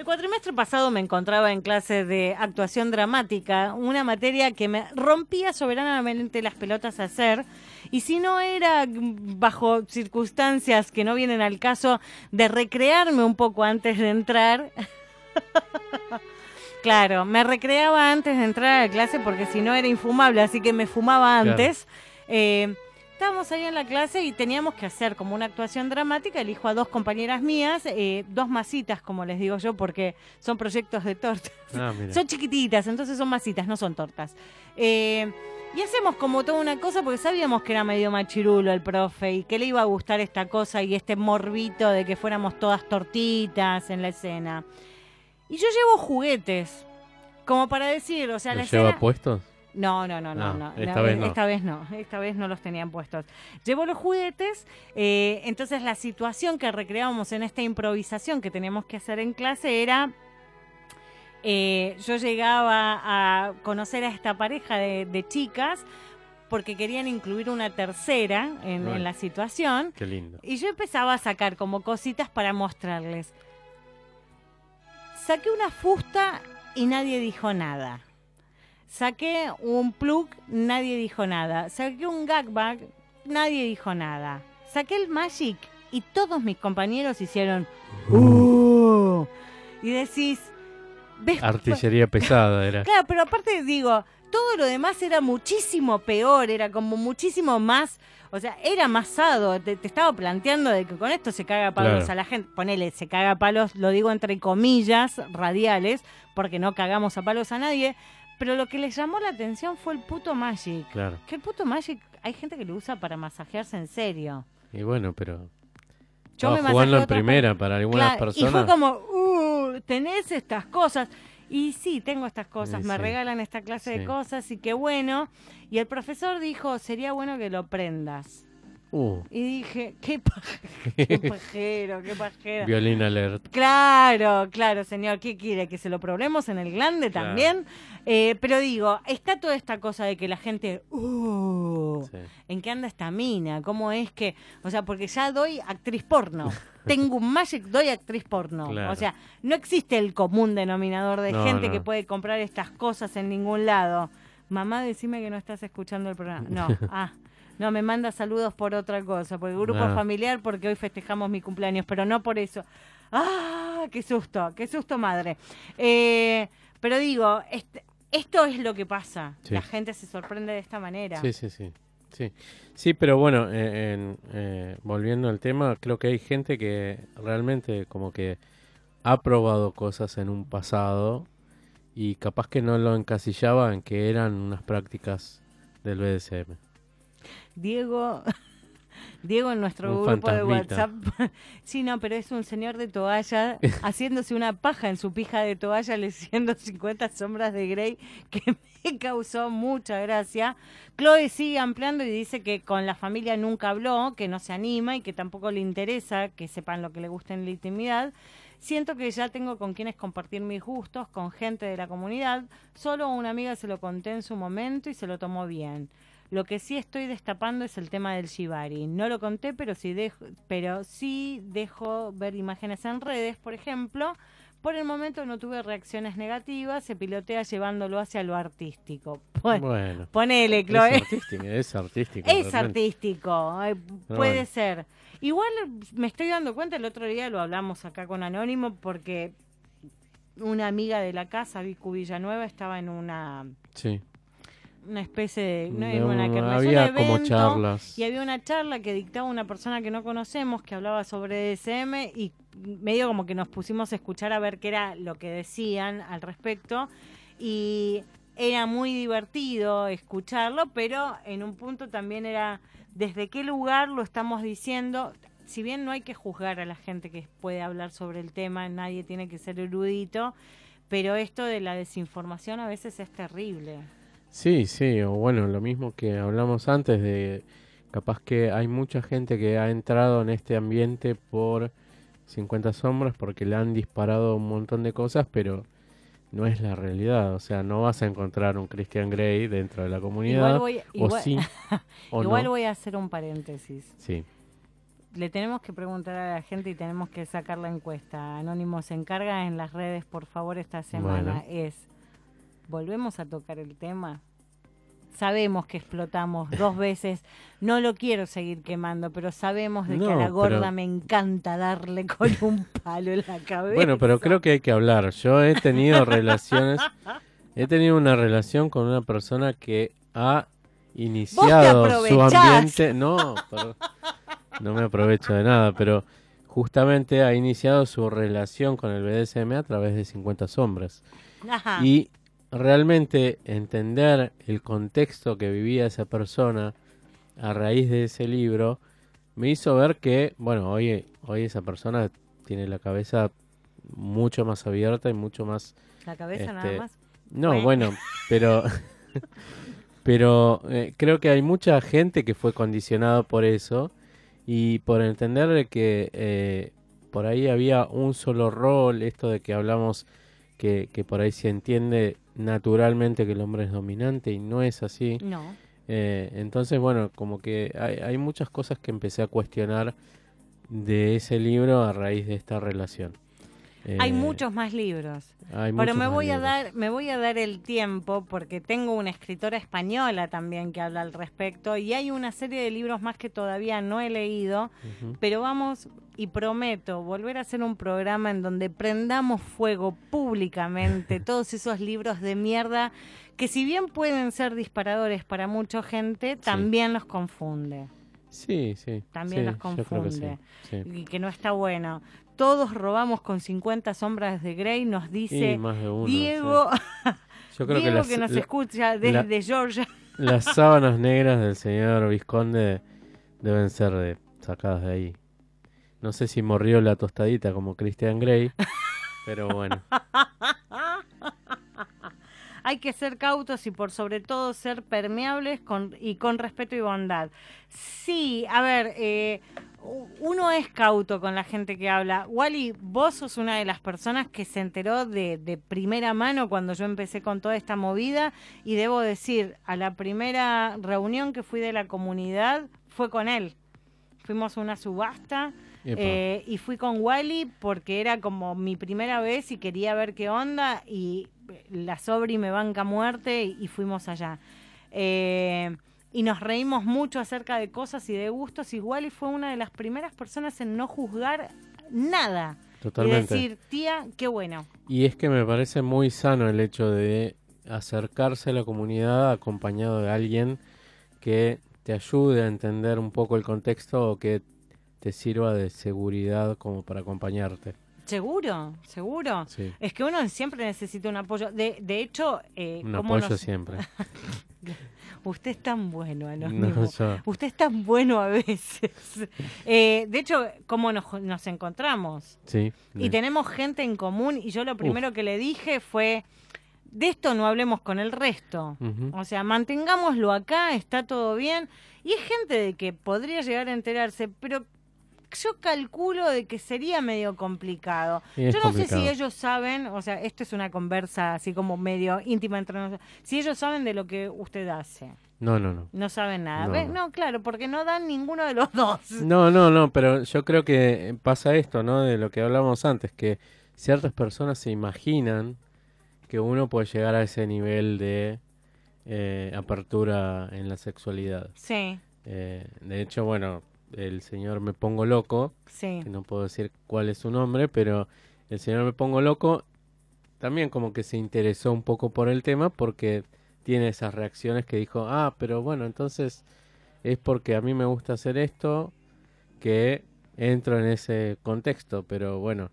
El cuatrimestre pasado me encontraba en clase de actuación dramática, una materia que me rompía soberanamente las pelotas a hacer, y si no era bajo circunstancias que no vienen al caso de recrearme un poco antes de entrar. claro, me recreaba antes de entrar a la clase porque si no era infumable, así que me fumaba Claro. antes. Eh, Estábamos ahí en la clase y teníamos que hacer como una actuación dramática. Elijo a dos compañeras mías, eh, dos masitas, como les digo yo, porque son proyectos de tortas. Ah. Son chiquititas, entonces son masitas, no son tortas. Eh, y hacemos como toda una cosa porque sabíamos que era medio machirulo el profe y que le iba a gustar esta cosa y este morbito de que fuéramos todas tortitas en la escena. Y yo llevo juguetes, como para decir, o sea, la ¿Los lleva escena... puestos? No, no, no, no, Ah, no. esta no, vez no. Esta vez no, esta vez no los tenían puestos. Llevo los juguetes, eh, entonces la situación que recreábamos en esta improvisación que teníamos que hacer en clase era... eh, yo llegaba a conocer a esta pareja de, de chicas porque querían incluir una tercera en, en la situación Qué lindo. y yo empezaba a sacar como cositas para mostrarles. Saqué una fusta y nadie dijo nada. Saqué un plug, nadie dijo nada. Saqué un gag bag, nadie dijo nada. Saqué el magic y todos mis compañeros hicieron "Uh". y decís, ¿ves? Artillería pesada era. Claro, pero aparte digo, todo lo demás era muchísimo peor, era como muchísimo más, o sea, era masado. Te, te estaba planteando de que con esto se caga a palos Claro. a la gente. Ponele, se caga a palos, lo digo entre comillas radiales, porque no cagamos a palos a nadie. Pero lo que les llamó la atención fue el puto Magic. Claro. Que el puto Magic hay gente que lo usa para masajearse en serio. Y bueno, pero. Yo me jugando en primera para algunas Claro, personas. Y fue como, uh, tenés estas cosas. Y sí, tengo estas cosas, Sí, me sí. regalan esta clase Sí. de cosas y qué bueno. Y el profesor dijo, sería bueno que lo prendas. Uh, Y dije, qué, paj- qué pajero, qué pajero. violín alert. Claro, claro, señor. ¿Qué quiere? ¿Que se lo probemos en el glande Claro. también? Eh, pero digo, está toda esta cosa de que la gente, uh, Sí. ¿en qué anda esta mina? ¿Cómo es que.? O sea, porque ya doy actriz porno. Tengo un Magic, doy actriz porno. Claro. O sea, no existe el común denominador de No, gente no. que puede comprar estas cosas en ningún lado. Mamá, decime que no estás escuchando el programa. No, ah. No, me manda saludos por otra cosa, por el grupo Ah. familiar, porque hoy festejamos mi cumpleaños, pero no por eso. ¡Ah! ¡Qué susto! ¡Qué susto, madre! Eh, pero digo, este- esto es lo que pasa. Sí. La gente se sorprende de esta manera. Sí, sí, sí. Sí, sí pero bueno, eh, en- eh, volviendo al tema, creo que hay gente que realmente como que ha probado cosas en un pasado y capaz que no lo encasillaba en que eran unas prácticas del BDSM. Diego, Diego en nuestro Un grupo de. WhatsApp. sí, no, pero es un señor de toalla haciéndose una paja en su pija de toalla leyendo 50 sombras de Grey que me causó mucha gracia. Chloe sigue ampliando y dice que con la familia nunca habló, que no se anima y que tampoco le interesa que sepan lo que le gusta en la intimidad. Siento que ya tengo con quienes compartir mis gustos, con gente de la comunidad. Solo a una amiga se lo conté en su momento y se lo tomó bien. Lo que sí estoy destapando es el tema del shibari. No lo conté, pero sí dejo, pero sí dejo ver imágenes en redes, por ejemplo. Por el momento no tuve reacciones negativas, se pilotea llevándolo hacia lo artístico. Pon- Bueno, ponele, es Chloe. artístico, es artístico. Es artístico, eh, puede bueno. ser. Igual me estoy dando cuenta, el otro día lo hablamos acá con Anónimo, porque una amiga de la casa, Vicu Villanueva, estaba en una, Sí. Una especie de... No, una un había como charlas. Y había una charla que dictaba una persona que no conocemos, que hablaba sobre DSM, y medio como que nos pusimos a escuchar a ver qué era lo que decían al respecto y era muy divertido escucharlo, pero en un punto también era desde qué lugar lo estamos diciendo. Si bien no hay que juzgar a la gente que puede hablar sobre el tema, nadie tiene que ser erudito, pero esto de la desinformación a veces es terrible. Sí, sí, o bueno, lo mismo que hablamos antes de capaz que hay mucha gente que ha entrado en este ambiente por 50 sombras porque le han disparado un montón de cosas, pero no es la realidad. O sea, no vas a encontrar un Christian Grey dentro de la comunidad. Igual voy, o igual- sí, o igual no. voy a hacer un paréntesis. Sí. Le tenemos que preguntar a la gente y tenemos que sacar la encuesta. Anónimo se encarga en las redes, por favor, esta semana. Bueno. Es, ¿volvemos a tocar el tema? Sabemos que explotamos dos veces. No lo quiero seguir quemando, pero sabemos de que a la gorda pero- me encanta darle con un palo en la cabeza. Bueno, pero creo que hay que hablar. Yo he tenido relaciones, he tenido una relación con una persona que ha iniciado su ambiente. No, pero- no me aprovecho de nada, pero justamente ha iniciado su relación con el BDSM a través de 50 sombras. Ajá. Y realmente entender el contexto que vivía esa persona a raíz de ese libro me hizo ver que, bueno, hoy, hoy esa persona tiene la cabeza mucho más abierta y mucho más... la cabeza nada este, más. No, Bueno. bueno, pero... pero eh, creo que hay mucha gente que fue condicionado por eso y por entender de que eh, por ahí había un solo rol, esto de que hablamos que, que por ahí se entiende naturalmente que el hombre es dominante y no es así. No. Eh, entonces, bueno, como que hay, hay muchas cosas que empecé a cuestionar de ese libro a raíz de esta relación. Hay Eh, muchos más libros. Pero me voy a libros. dar, me voy a dar el tiempo porque tengo una escritora española también que habla al respecto y hay una serie de libros más que todavía no he leído, pero vamos y prometo volver a hacer un programa en donde prendamos fuego públicamente todos esos libros de mierda que si bien pueden ser disparadores para mucha gente, también los confunde. Sí, sí. También sí, los que sí, confunde. sí. Y que no está bueno. Todos robamos con 50 sombras de Grey, nos dice uno, Diego, sí. Yo creo Diego que, nos la- escucha desde Georgia. las sábanas negras del señor Visconde deben ser de- sacadas de ahí. No sé si morrió la tostadita como Christian Grey, pero bueno. Hay que ser cautos y por sobre todo ser permeables con, y con respeto y bondad. Sí, a ver, eh, uno es cauto con la gente que habla. Wally, vos sos una de las personas que se enteró de, de primera mano cuando yo empecé con toda esta movida y debo decir, a la primera reunión que fui de la comunidad fue con él. Fuimos a una subasta eh, y fui con Wally porque era como mi primera vez y quería ver qué onda y la Sobri me banca muerte y, y fuimos allá. Eh, y nos reímos mucho acerca de cosas y de gustos y Wally fue una de las primeras personas en no juzgar nada. Totalmente. Y decir, tía, qué bueno. Y es que me parece muy sano el hecho de acercarse a la comunidad acompañado de alguien que te ayude a entender un poco el contexto o que te sirva de seguridad como para acompañarte. Seguro, seguro. Sí. Es que uno siempre necesita un apoyo. De, de hecho, eh, Un ¿cómo apoyo nos- siempre. Usted es tan bueno, No, Anónimo. yo- Usted es tan bueno a veces. Eh, de hecho, ¿cómo nos, nos encontramos? sí. Y de- tenemos gente en común y yo lo primero que le dije fue, de esto no hablemos con el resto. O sea, mantengámoslo acá, está todo bien. Y es gente de que podría llegar a enterarse, pero yo calculo de que sería medio complicado. Yo no sé si ellos saben, o sea, esto es una conversa así como medio íntima entre nosotros, si ellos saben de lo que usted hace. No, no, no. No saben nada. No, ¿Ve? no. no, claro, porque no dan ninguno de los dos. No, no, no, pero yo creo que pasa esto, ¿no? De lo que hablábamos antes, que ciertas personas se imaginan que uno puede llegar a ese nivel de eh, apertura en la sexualidad. Sí, Eh, de hecho, bueno, el señor Me Pongo Loco, sí. que no puedo decir cuál es su nombre, pero el señor Me Pongo Loco también como que se interesó un poco por el tema porque tiene esas reacciones que dijo, ah, pero bueno, entonces es porque a mí me gusta hacer esto que entro en ese contexto, pero bueno.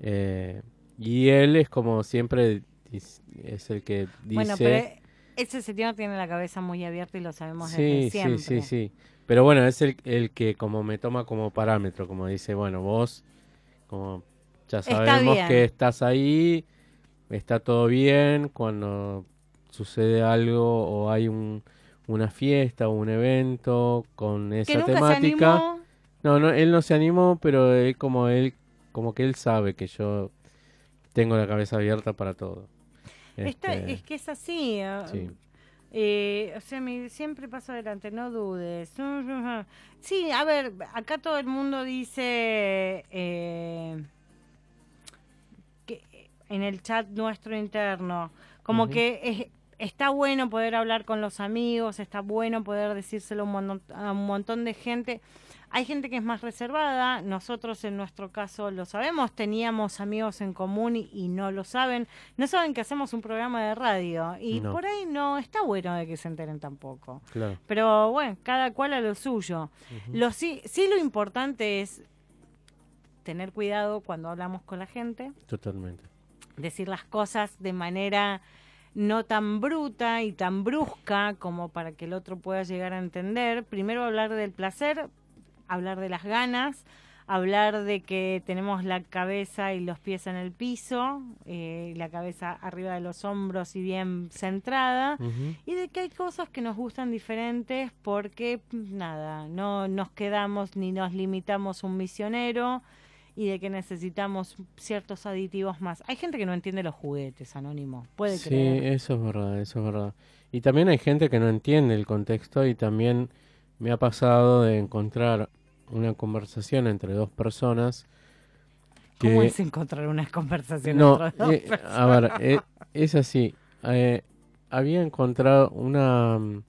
eh, y él es como siempre, es el que dice... Bueno, pero ese señor tiene la cabeza muy abierta y lo sabemos Sí, desde sí, siempre. sí, sí. Pero bueno, es el, el que como me toma como parámetro, como dice, bueno, vos, como ya sabemos que estás ahí, está todo bien, cuando sucede algo o hay un, una fiesta o un evento con esa Que nunca temática. se animó. No, no, él no se animó, pero él como él, como que él sabe que yo tengo la cabeza abierta para todo. Este, es que es así. ah, sí. Eh, o sea, mi- siempre paso adelante, no dudes. Sí, a ver, acá todo el mundo dice eh, que en el chat nuestro interno, como que es- está bueno poder hablar con los amigos, está bueno poder decírselo a un montón, a un montón de gente. Hay gente que es más reservada, nosotros en nuestro caso lo sabemos, teníamos amigos en común y, y no lo saben, no saben que hacemos un programa de radio y No. por ahí no está bueno de que se enteren tampoco. Claro. Pero bueno, cada cual a lo suyo. Lo sí, sí lo importante es tener cuidado cuando hablamos con la gente, Totalmente. decir las cosas de manera no tan bruta y tan brusca como para que el otro pueda llegar a entender. Primero hablar del placer, hablar de las ganas, hablar de que tenemos la cabeza y los pies en el piso, eh, la cabeza arriba de los hombros y bien centrada, y de que hay cosas que nos gustan diferentes porque, nada, no nos quedamos ni nos limitamos un misionero y de que necesitamos ciertos aditivos más. Hay gente que no entiende los juguetes, Anónimo. Puede Sí, creer. eso es verdad, eso es verdad. Y también hay gente que no entiende el contexto y también me ha pasado de encontrar una conversación entre dos personas ¿Cómo es encontrar una conversación No, entre dos eh, personas? a ver, eh, es así. eh, había encontrado una mm,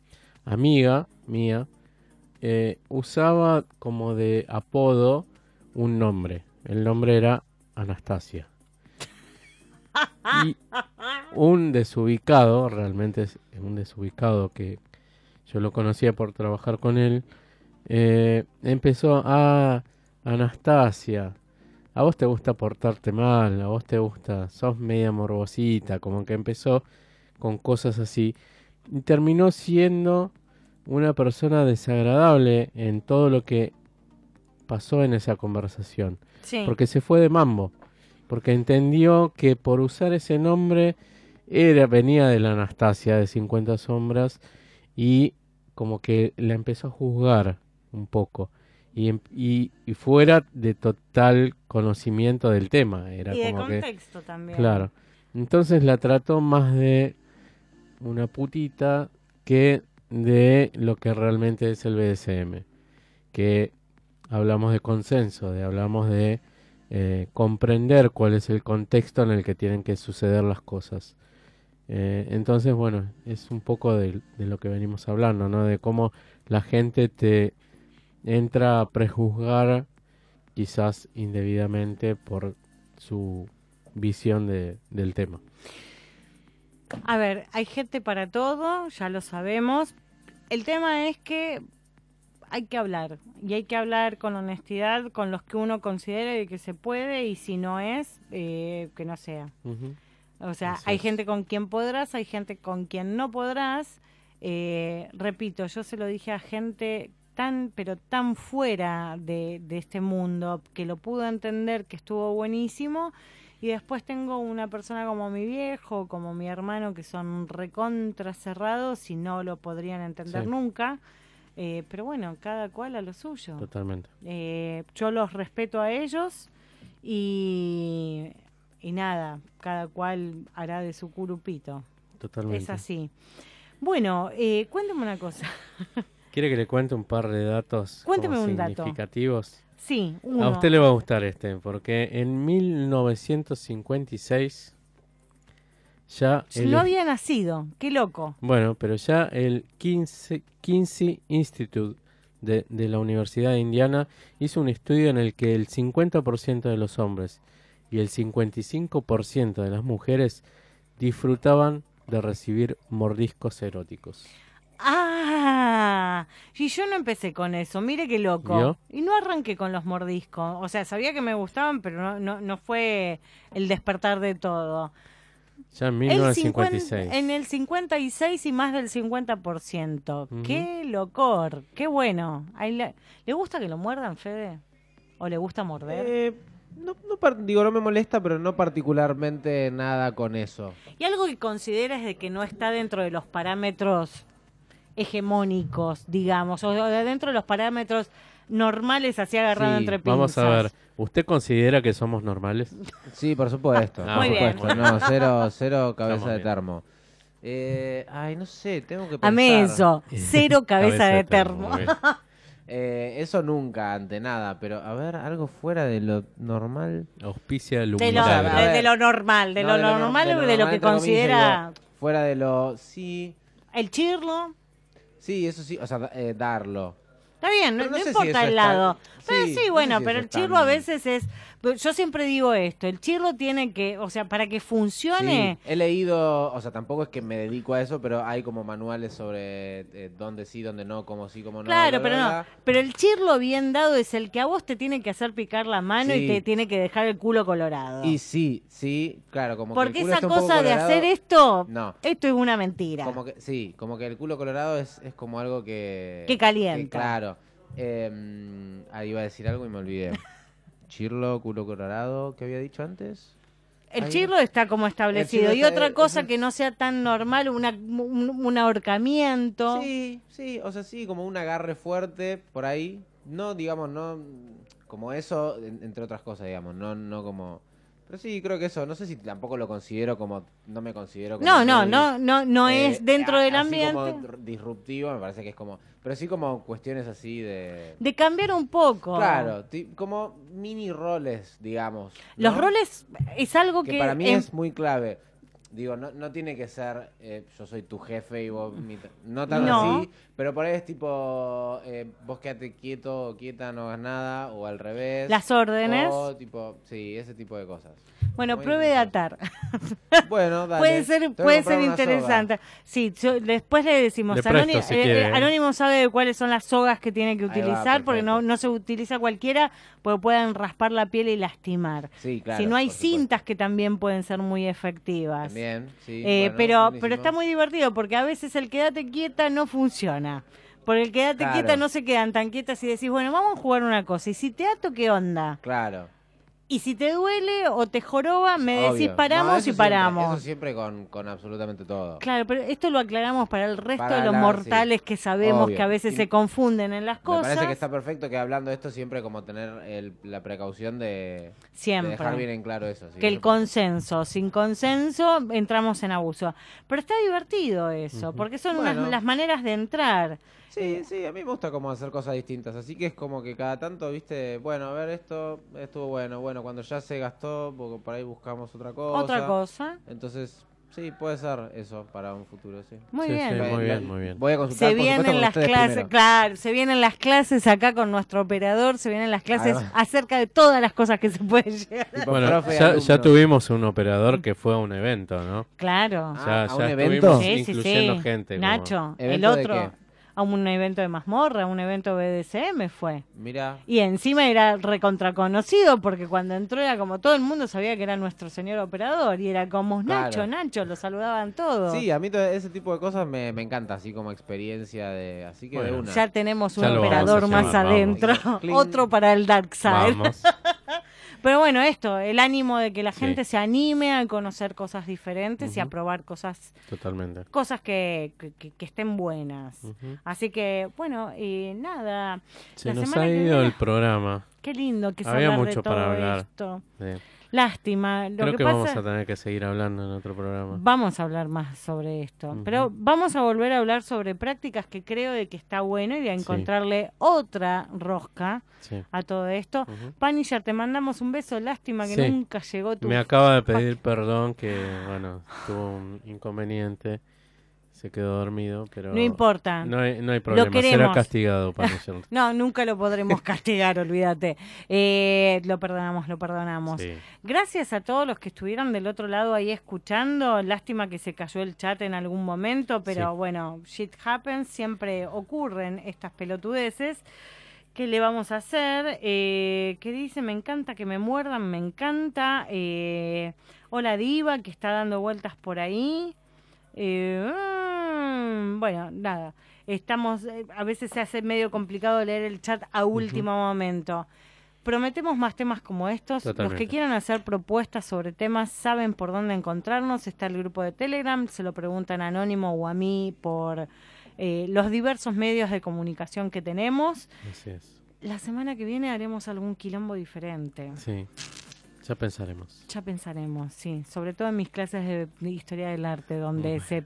amiga mía, usaba como de apodo un nombre. El nombre era Anastasia. Y un desubicado, realmente es un desubicado que yo lo conocía por trabajar con él, eh, empezó a Anastasia, a vos te gusta portarte mal, a vos te gusta, sos media morbosita, como que empezó con cosas así. Y terminó siendo una persona desagradable en todo lo que pasó en esa conversación, Sí. porque se fue de mambo, porque entendió que por usar ese nombre era venía de la Anastasia de 50 sombras y como que la empezó a juzgar un poco y, y, y fuera de total conocimiento del tema. Era y de como que, contexto también. claro. Entonces la trató más de una putita que de lo que realmente es el BDSM. Que hablamos de consenso, de hablamos de eh, comprender cuál es el contexto en el que tienen que suceder las cosas. Eh, entonces, bueno, es un poco de, de lo que venimos hablando, ¿no? De cómo la gente te entra a prejuzgar quizás indebidamente por su visión de, del tema. A ver, hay gente para todo, ya lo sabemos. El tema es que hay que hablar y hay que hablar con honestidad con los que uno considere que se puede y si no es, eh, que no sea. O sea, Así hay es. gente con quien podrás, hay gente con quien no podrás. Eh, repito, yo se lo dije a gente tan, pero tan fuera de, de este mundo que lo pudo entender, que estuvo buenísimo. Y después tengo una persona como mi viejo, como mi hermano, que son recontra cerrados y no lo podrían entender Sí. nunca. Eh, pero bueno, cada cual a lo suyo. Totalmente. Eh, yo los respeto a ellos y, y nada, cada cual hará de su curupito. Totalmente. Es así. Bueno, eh, cuéntame una cosa. ¿Quiere que le cuente un par de datos Cuénteme dato. significativos? Sí, uno. A usted le va a gustar este, porque en 1956 ya el, No había nacido, qué loco. bueno, pero ya el Kinsey, Kinsey Institute de, de la Universidad de Indiana hizo un estudio en el que el 50% de los hombres y el 55% de las mujeres disfrutaban de recibir mordiscos eróticos. Ah, y yo no empecé con eso, mire qué loco. Y no arranqué con los mordiscos. O sea, sabía que me gustaban, pero no, no, no fue el despertar de todo. Ya en El 1956. 50 en el 56 y más del 50%. Ujú. Qué locor, qué bueno. Ahí le, ¿Le gusta que lo muerdan, Fede? ¿O le gusta morder? Eh, no, no digo, no me molesta, pero no particularmente nada con eso. Y algo que consideras de que no está dentro de los parámetros hegemónicos, digamos, o de dentro de los parámetros normales así agarrado Sí, entre pinzas. Vamos a ver, ¿usted considera que somos normales? Sí, por supuesto. Ah, por Muy bien. supuesto. No, cero, cero cabeza Estamos de bien. termo. Eh, ay, no sé, tengo que pensar. Ame eso, cero cabeza, de termo. muy bien. Eh, eso nunca, ante nada, pero a ver, algo fuera de lo normal. Auspicia De lo, a de, ver. de lo normal, de No, lo de lo no- normal de o lo de lo normal, que entre comillas, considera digo, fuera de lo. Sí, el chirlo. Sí, eso sí, o sea, eh, darlo. Está bien, no, Pero no no sé si importa el lado. Pero sí, sí, no sé bueno, si pero el chirlo a veces es... Yo siempre digo esto, el chirlo tiene que, o sea, para que funcione... Sí, he leído, o sea, tampoco es que me dedico a eso, pero hay como manuales sobre eh, dónde sí, dónde no, cómo sí, cómo no. Claro, bla, pero bla, no. Pero el chirlo bien dado es el que a vos te tiene que hacer picar la mano y te tiene que dejar el culo colorado. Y sí, sí, claro, como que el Porque culo esa está cosa de hacer esto, No. esto es una mentira. Como que, sí, como que el culo colorado es, es como algo que... Que calienta. claro. Eh, ahí iba a decir algo y me olvidé. Chirlo, culo colorado, ¿qué había dicho antes? El Ahí- chirlo está como establecido. Y otra cosa es- que no sea tan normal, una, un, un ahorcamiento. Sí, sí, o sea, sí, como un agarre fuerte por ahí. No, digamos, no como eso, en- entre otras cosas, digamos, no, no como... Pero sí, creo que eso, no sé si tampoco lo considero como, no me considero como... No, no, no, no, no eh, es dentro del ambiente. como disruptivo, me parece que es como... Pero sí como cuestiones así de... De cambiar un poco. Claro, como mini roles, digamos. Los roles es algo que para mí es muy clave. Digo, no, no tiene que ser eh, yo soy tu jefe y vos mi no tan No. así, pero por ahí es tipo eh, vos quédate quieto o quieta, no hagas nada, o al revés. las órdenes. O tipo, sí, ese tipo de cosas. bueno, muy pruebe de atar. Bueno, dale. puede ser, puede ser una soga. interesante. Sí, yo- después le decimos. Le presto, Anónimo, si eh. Anónimo sabe de cuáles son las sogas que tiene que va, utilizar, porque no, no se utiliza cualquiera, porque pueden raspar la piel y lastimar. Sí, claro. si no hay cintas que también pueden ser muy efectivas. También, sí. Eh, bueno, pero, buenísimo. pero está muy divertido porque a veces el quédate quieta no funciona. Porque el quédate Claro. quieta no se quedan tan quietas y decís, bueno, vamos a jugar una cosa. Y si te ato, ¿qué onda? Claro. Y si te duele o te joroba, me decís obvio. Paramos y siempre, paramos. eso siempre con, con absolutamente todo. Claro, pero esto lo aclaramos para el resto Para de los mortales que sabemos obvio. que a veces Y- se confunden en las Me cosas. parece que está perfecto que hablando de esto siempre como tener el- la precaución de, dejar bien en claro eso. sí, que el consenso, sin consenso entramos en abuso. Pero está divertido eso, porque son unas- Bueno. las maneras de entrar. Sí, sí, a mí me gusta como hacer cosas distintas, así que es como que cada tanto, viste, bueno, a ver, esto estuvo bueno, bueno, cuando ya se gastó, porque por ahí buscamos otra cosa. Otra cosa. Entonces, sí, puede ser eso para un futuro, sí. Muy Sí, bien. sí, muy bien, muy bien. Voy a consultar, Se por supuesto, vienen con las ustedes clases, primero. claro, se vienen las clases acá con nuestro operador, se vienen las clases Además. acerca de todas las cosas que se pueden llegar. Tipo, Bueno, profe, ya, alumno. ya tuvimos un operador que fue a un evento, ¿no? Claro. Ah, ya ¿a ya un estuvimos evento? sí, sí, incluyendo sí. gente. como- Nacho, el ¿Evento de otro, qué? A un evento de mazmorra, a un evento BDSM fue. Mira, Y encima era recontraconocido porque cuando entró era como todo el mundo sabía que era nuestro señor operador y era como Nacho, Claro. Nacho, lo saludaban todos. sí, a mí todo ese tipo de cosas me, me encanta, así como experiencia de, así que de una. Ya tenemos un Ya operador más vamos. adentro, otro para el Dark Side. Vamos. Pero bueno, esto, el ánimo de que la Sí. gente se anime a conocer cosas diferentes y a probar cosas Totalmente. cosas que, que, estén buenas. Así que, bueno, y nada. Se La nos ha ido el programa. Qué lindo que es Había de mucho todo para hablar. esto. Sí. Lástima. Lo Creo que, que, pasa, vamos a tener que seguir hablando en otro programa. Vamos a hablar más sobre esto, Ujú. pero vamos a volver a hablar sobre prácticas que creo de que está bueno y de Sí. encontrarle otra rosca Sí. a todo esto. Ujú. Punisher, te mandamos un beso, lástima que Sí. nunca llegó tu... Me acaba de pedir perdón que, bueno, tuvo un inconveniente se quedó dormido, pero... No importa. No hay, no hay problema, será queremos. castigado para nosotros. No, nunca lo podremos castigar, olvídate. Eh, lo perdonamos, lo perdonamos. Sí. Gracias a todos los que estuvieron del otro lado ahí escuchando. Lástima que se cayó el chat en algún momento, pero Sí. bueno, shit happens, siempre ocurren estas pelotudeces. ¿Qué le vamos a hacer? Eh, ¿Qué dice? Me encanta que me muerdan, me encanta. Eh, hola Diva, que está dando vueltas por ahí. Eh, mm, bueno, nada. Estamos, eh, a veces se hace medio complicado leer el chat a último momento. Prometemos más temas como estos. Los que quieran hacer propuestas sobre temas saben por dónde encontrarnos. Está el grupo de Telegram, se lo preguntan a Anónimo o a mí por eh, los diversos medios de comunicación que tenemos. Así es. La semana que viene haremos algún quilombo diferente. Sí, ya pensaremos. Ya pensaremos, sí. Sobre todo en mis clases de, de historia del arte, donde se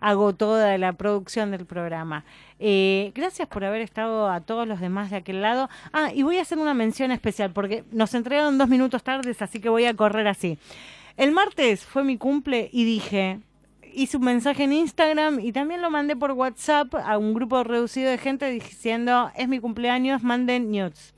hago toda la producción del programa. Eh, gracias por haber estado a todos los demás de aquel lado. Ah, y voy a hacer una mención especial, porque nos entregaron dos minutos tardes, así que voy a correr así. El martes fue mi cumple y dije, hice un mensaje en Instagram y también lo mandé por WhatsApp a un grupo reducido de gente diciendo, es mi cumpleaños, manden nudes.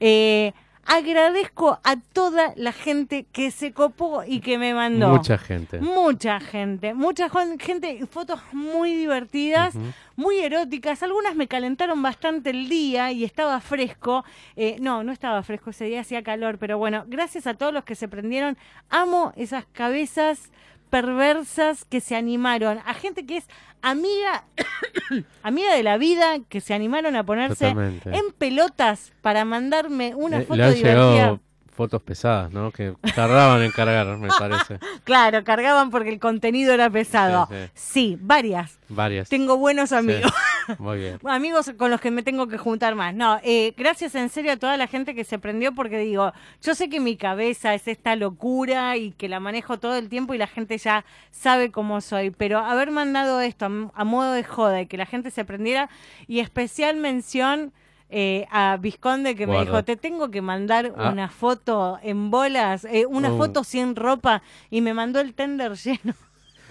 Eh, agradezco a toda la gente que se copó y que me mandó. Mucha gente. Mucha gente, mucha gente, fotos muy divertidas, muy eróticas. Algunas me calentaron bastante el día y estaba fresco. Eh, no, no estaba fresco, ese día hacía calor, pero bueno, gracias a todos los que se prendieron. Amo esas cabezas perversas que se animaron, a gente que es amiga, amiga de la vida, que se animaron a ponerse Totalmente. en pelotas para mandarme una Le- foto le divertida. Fotos pesadas, ¿no? Que tardaban en cargar, me parece. Claro, cargaban porque el contenido era pesado. Sí, sí. Sí, varias. Varias. Tengo buenos amigos. Muy bien. Amigos con los que me tengo que juntar más. No, eh, gracias en serio a toda la gente que se prendió porque digo, yo sé que mi cabeza es esta locura y que la manejo todo el tiempo y la gente ya sabe cómo soy, pero haber mandado esto a, a modo de joda y que la gente se prendiera y especial mención eh, a Visconde que me dijo, te tengo que mandar Ah. una foto en bolas, eh, una Uh. foto sin ropa y me mandó el tender lleno.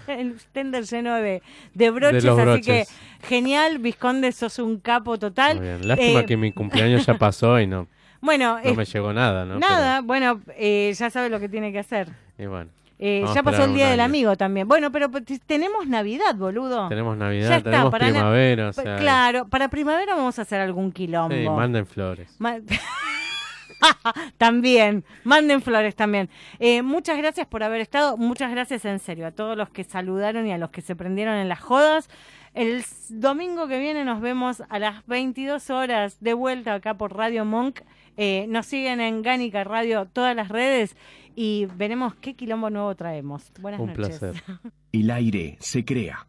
El tender lleno de, de broches, así que genial, Visconde, sos un capo total. Muy bien. Lástima Eh, que mi cumpleaños ya pasó y no, Bueno, no me llegó nada, ¿no? nada, bueno, eh, ya sabe lo que tiene que hacer. Pero- y bueno, Eh, ya pasó el Día del. Amigo también. Bueno, pero pues, tenemos Navidad, boludo. tenemos Ya Navidad, está, tenemos para primavera, o sea... claro, para primavera vamos a hacer algún quilombo. Sí, manden flores. Ma- también, manden flores también. Eh, muchas gracias por haber estado, muchas gracias en serio a todos los que saludaron y a los que se prendieron en las jodas. El domingo que viene nos vemos a las 22 horas de vuelta acá por Radio Monk. Eh, nos siguen en Gánica Radio todas las redes y veremos qué quilombo nuevo traemos. Buenas Un noches. placer. El aire se crea.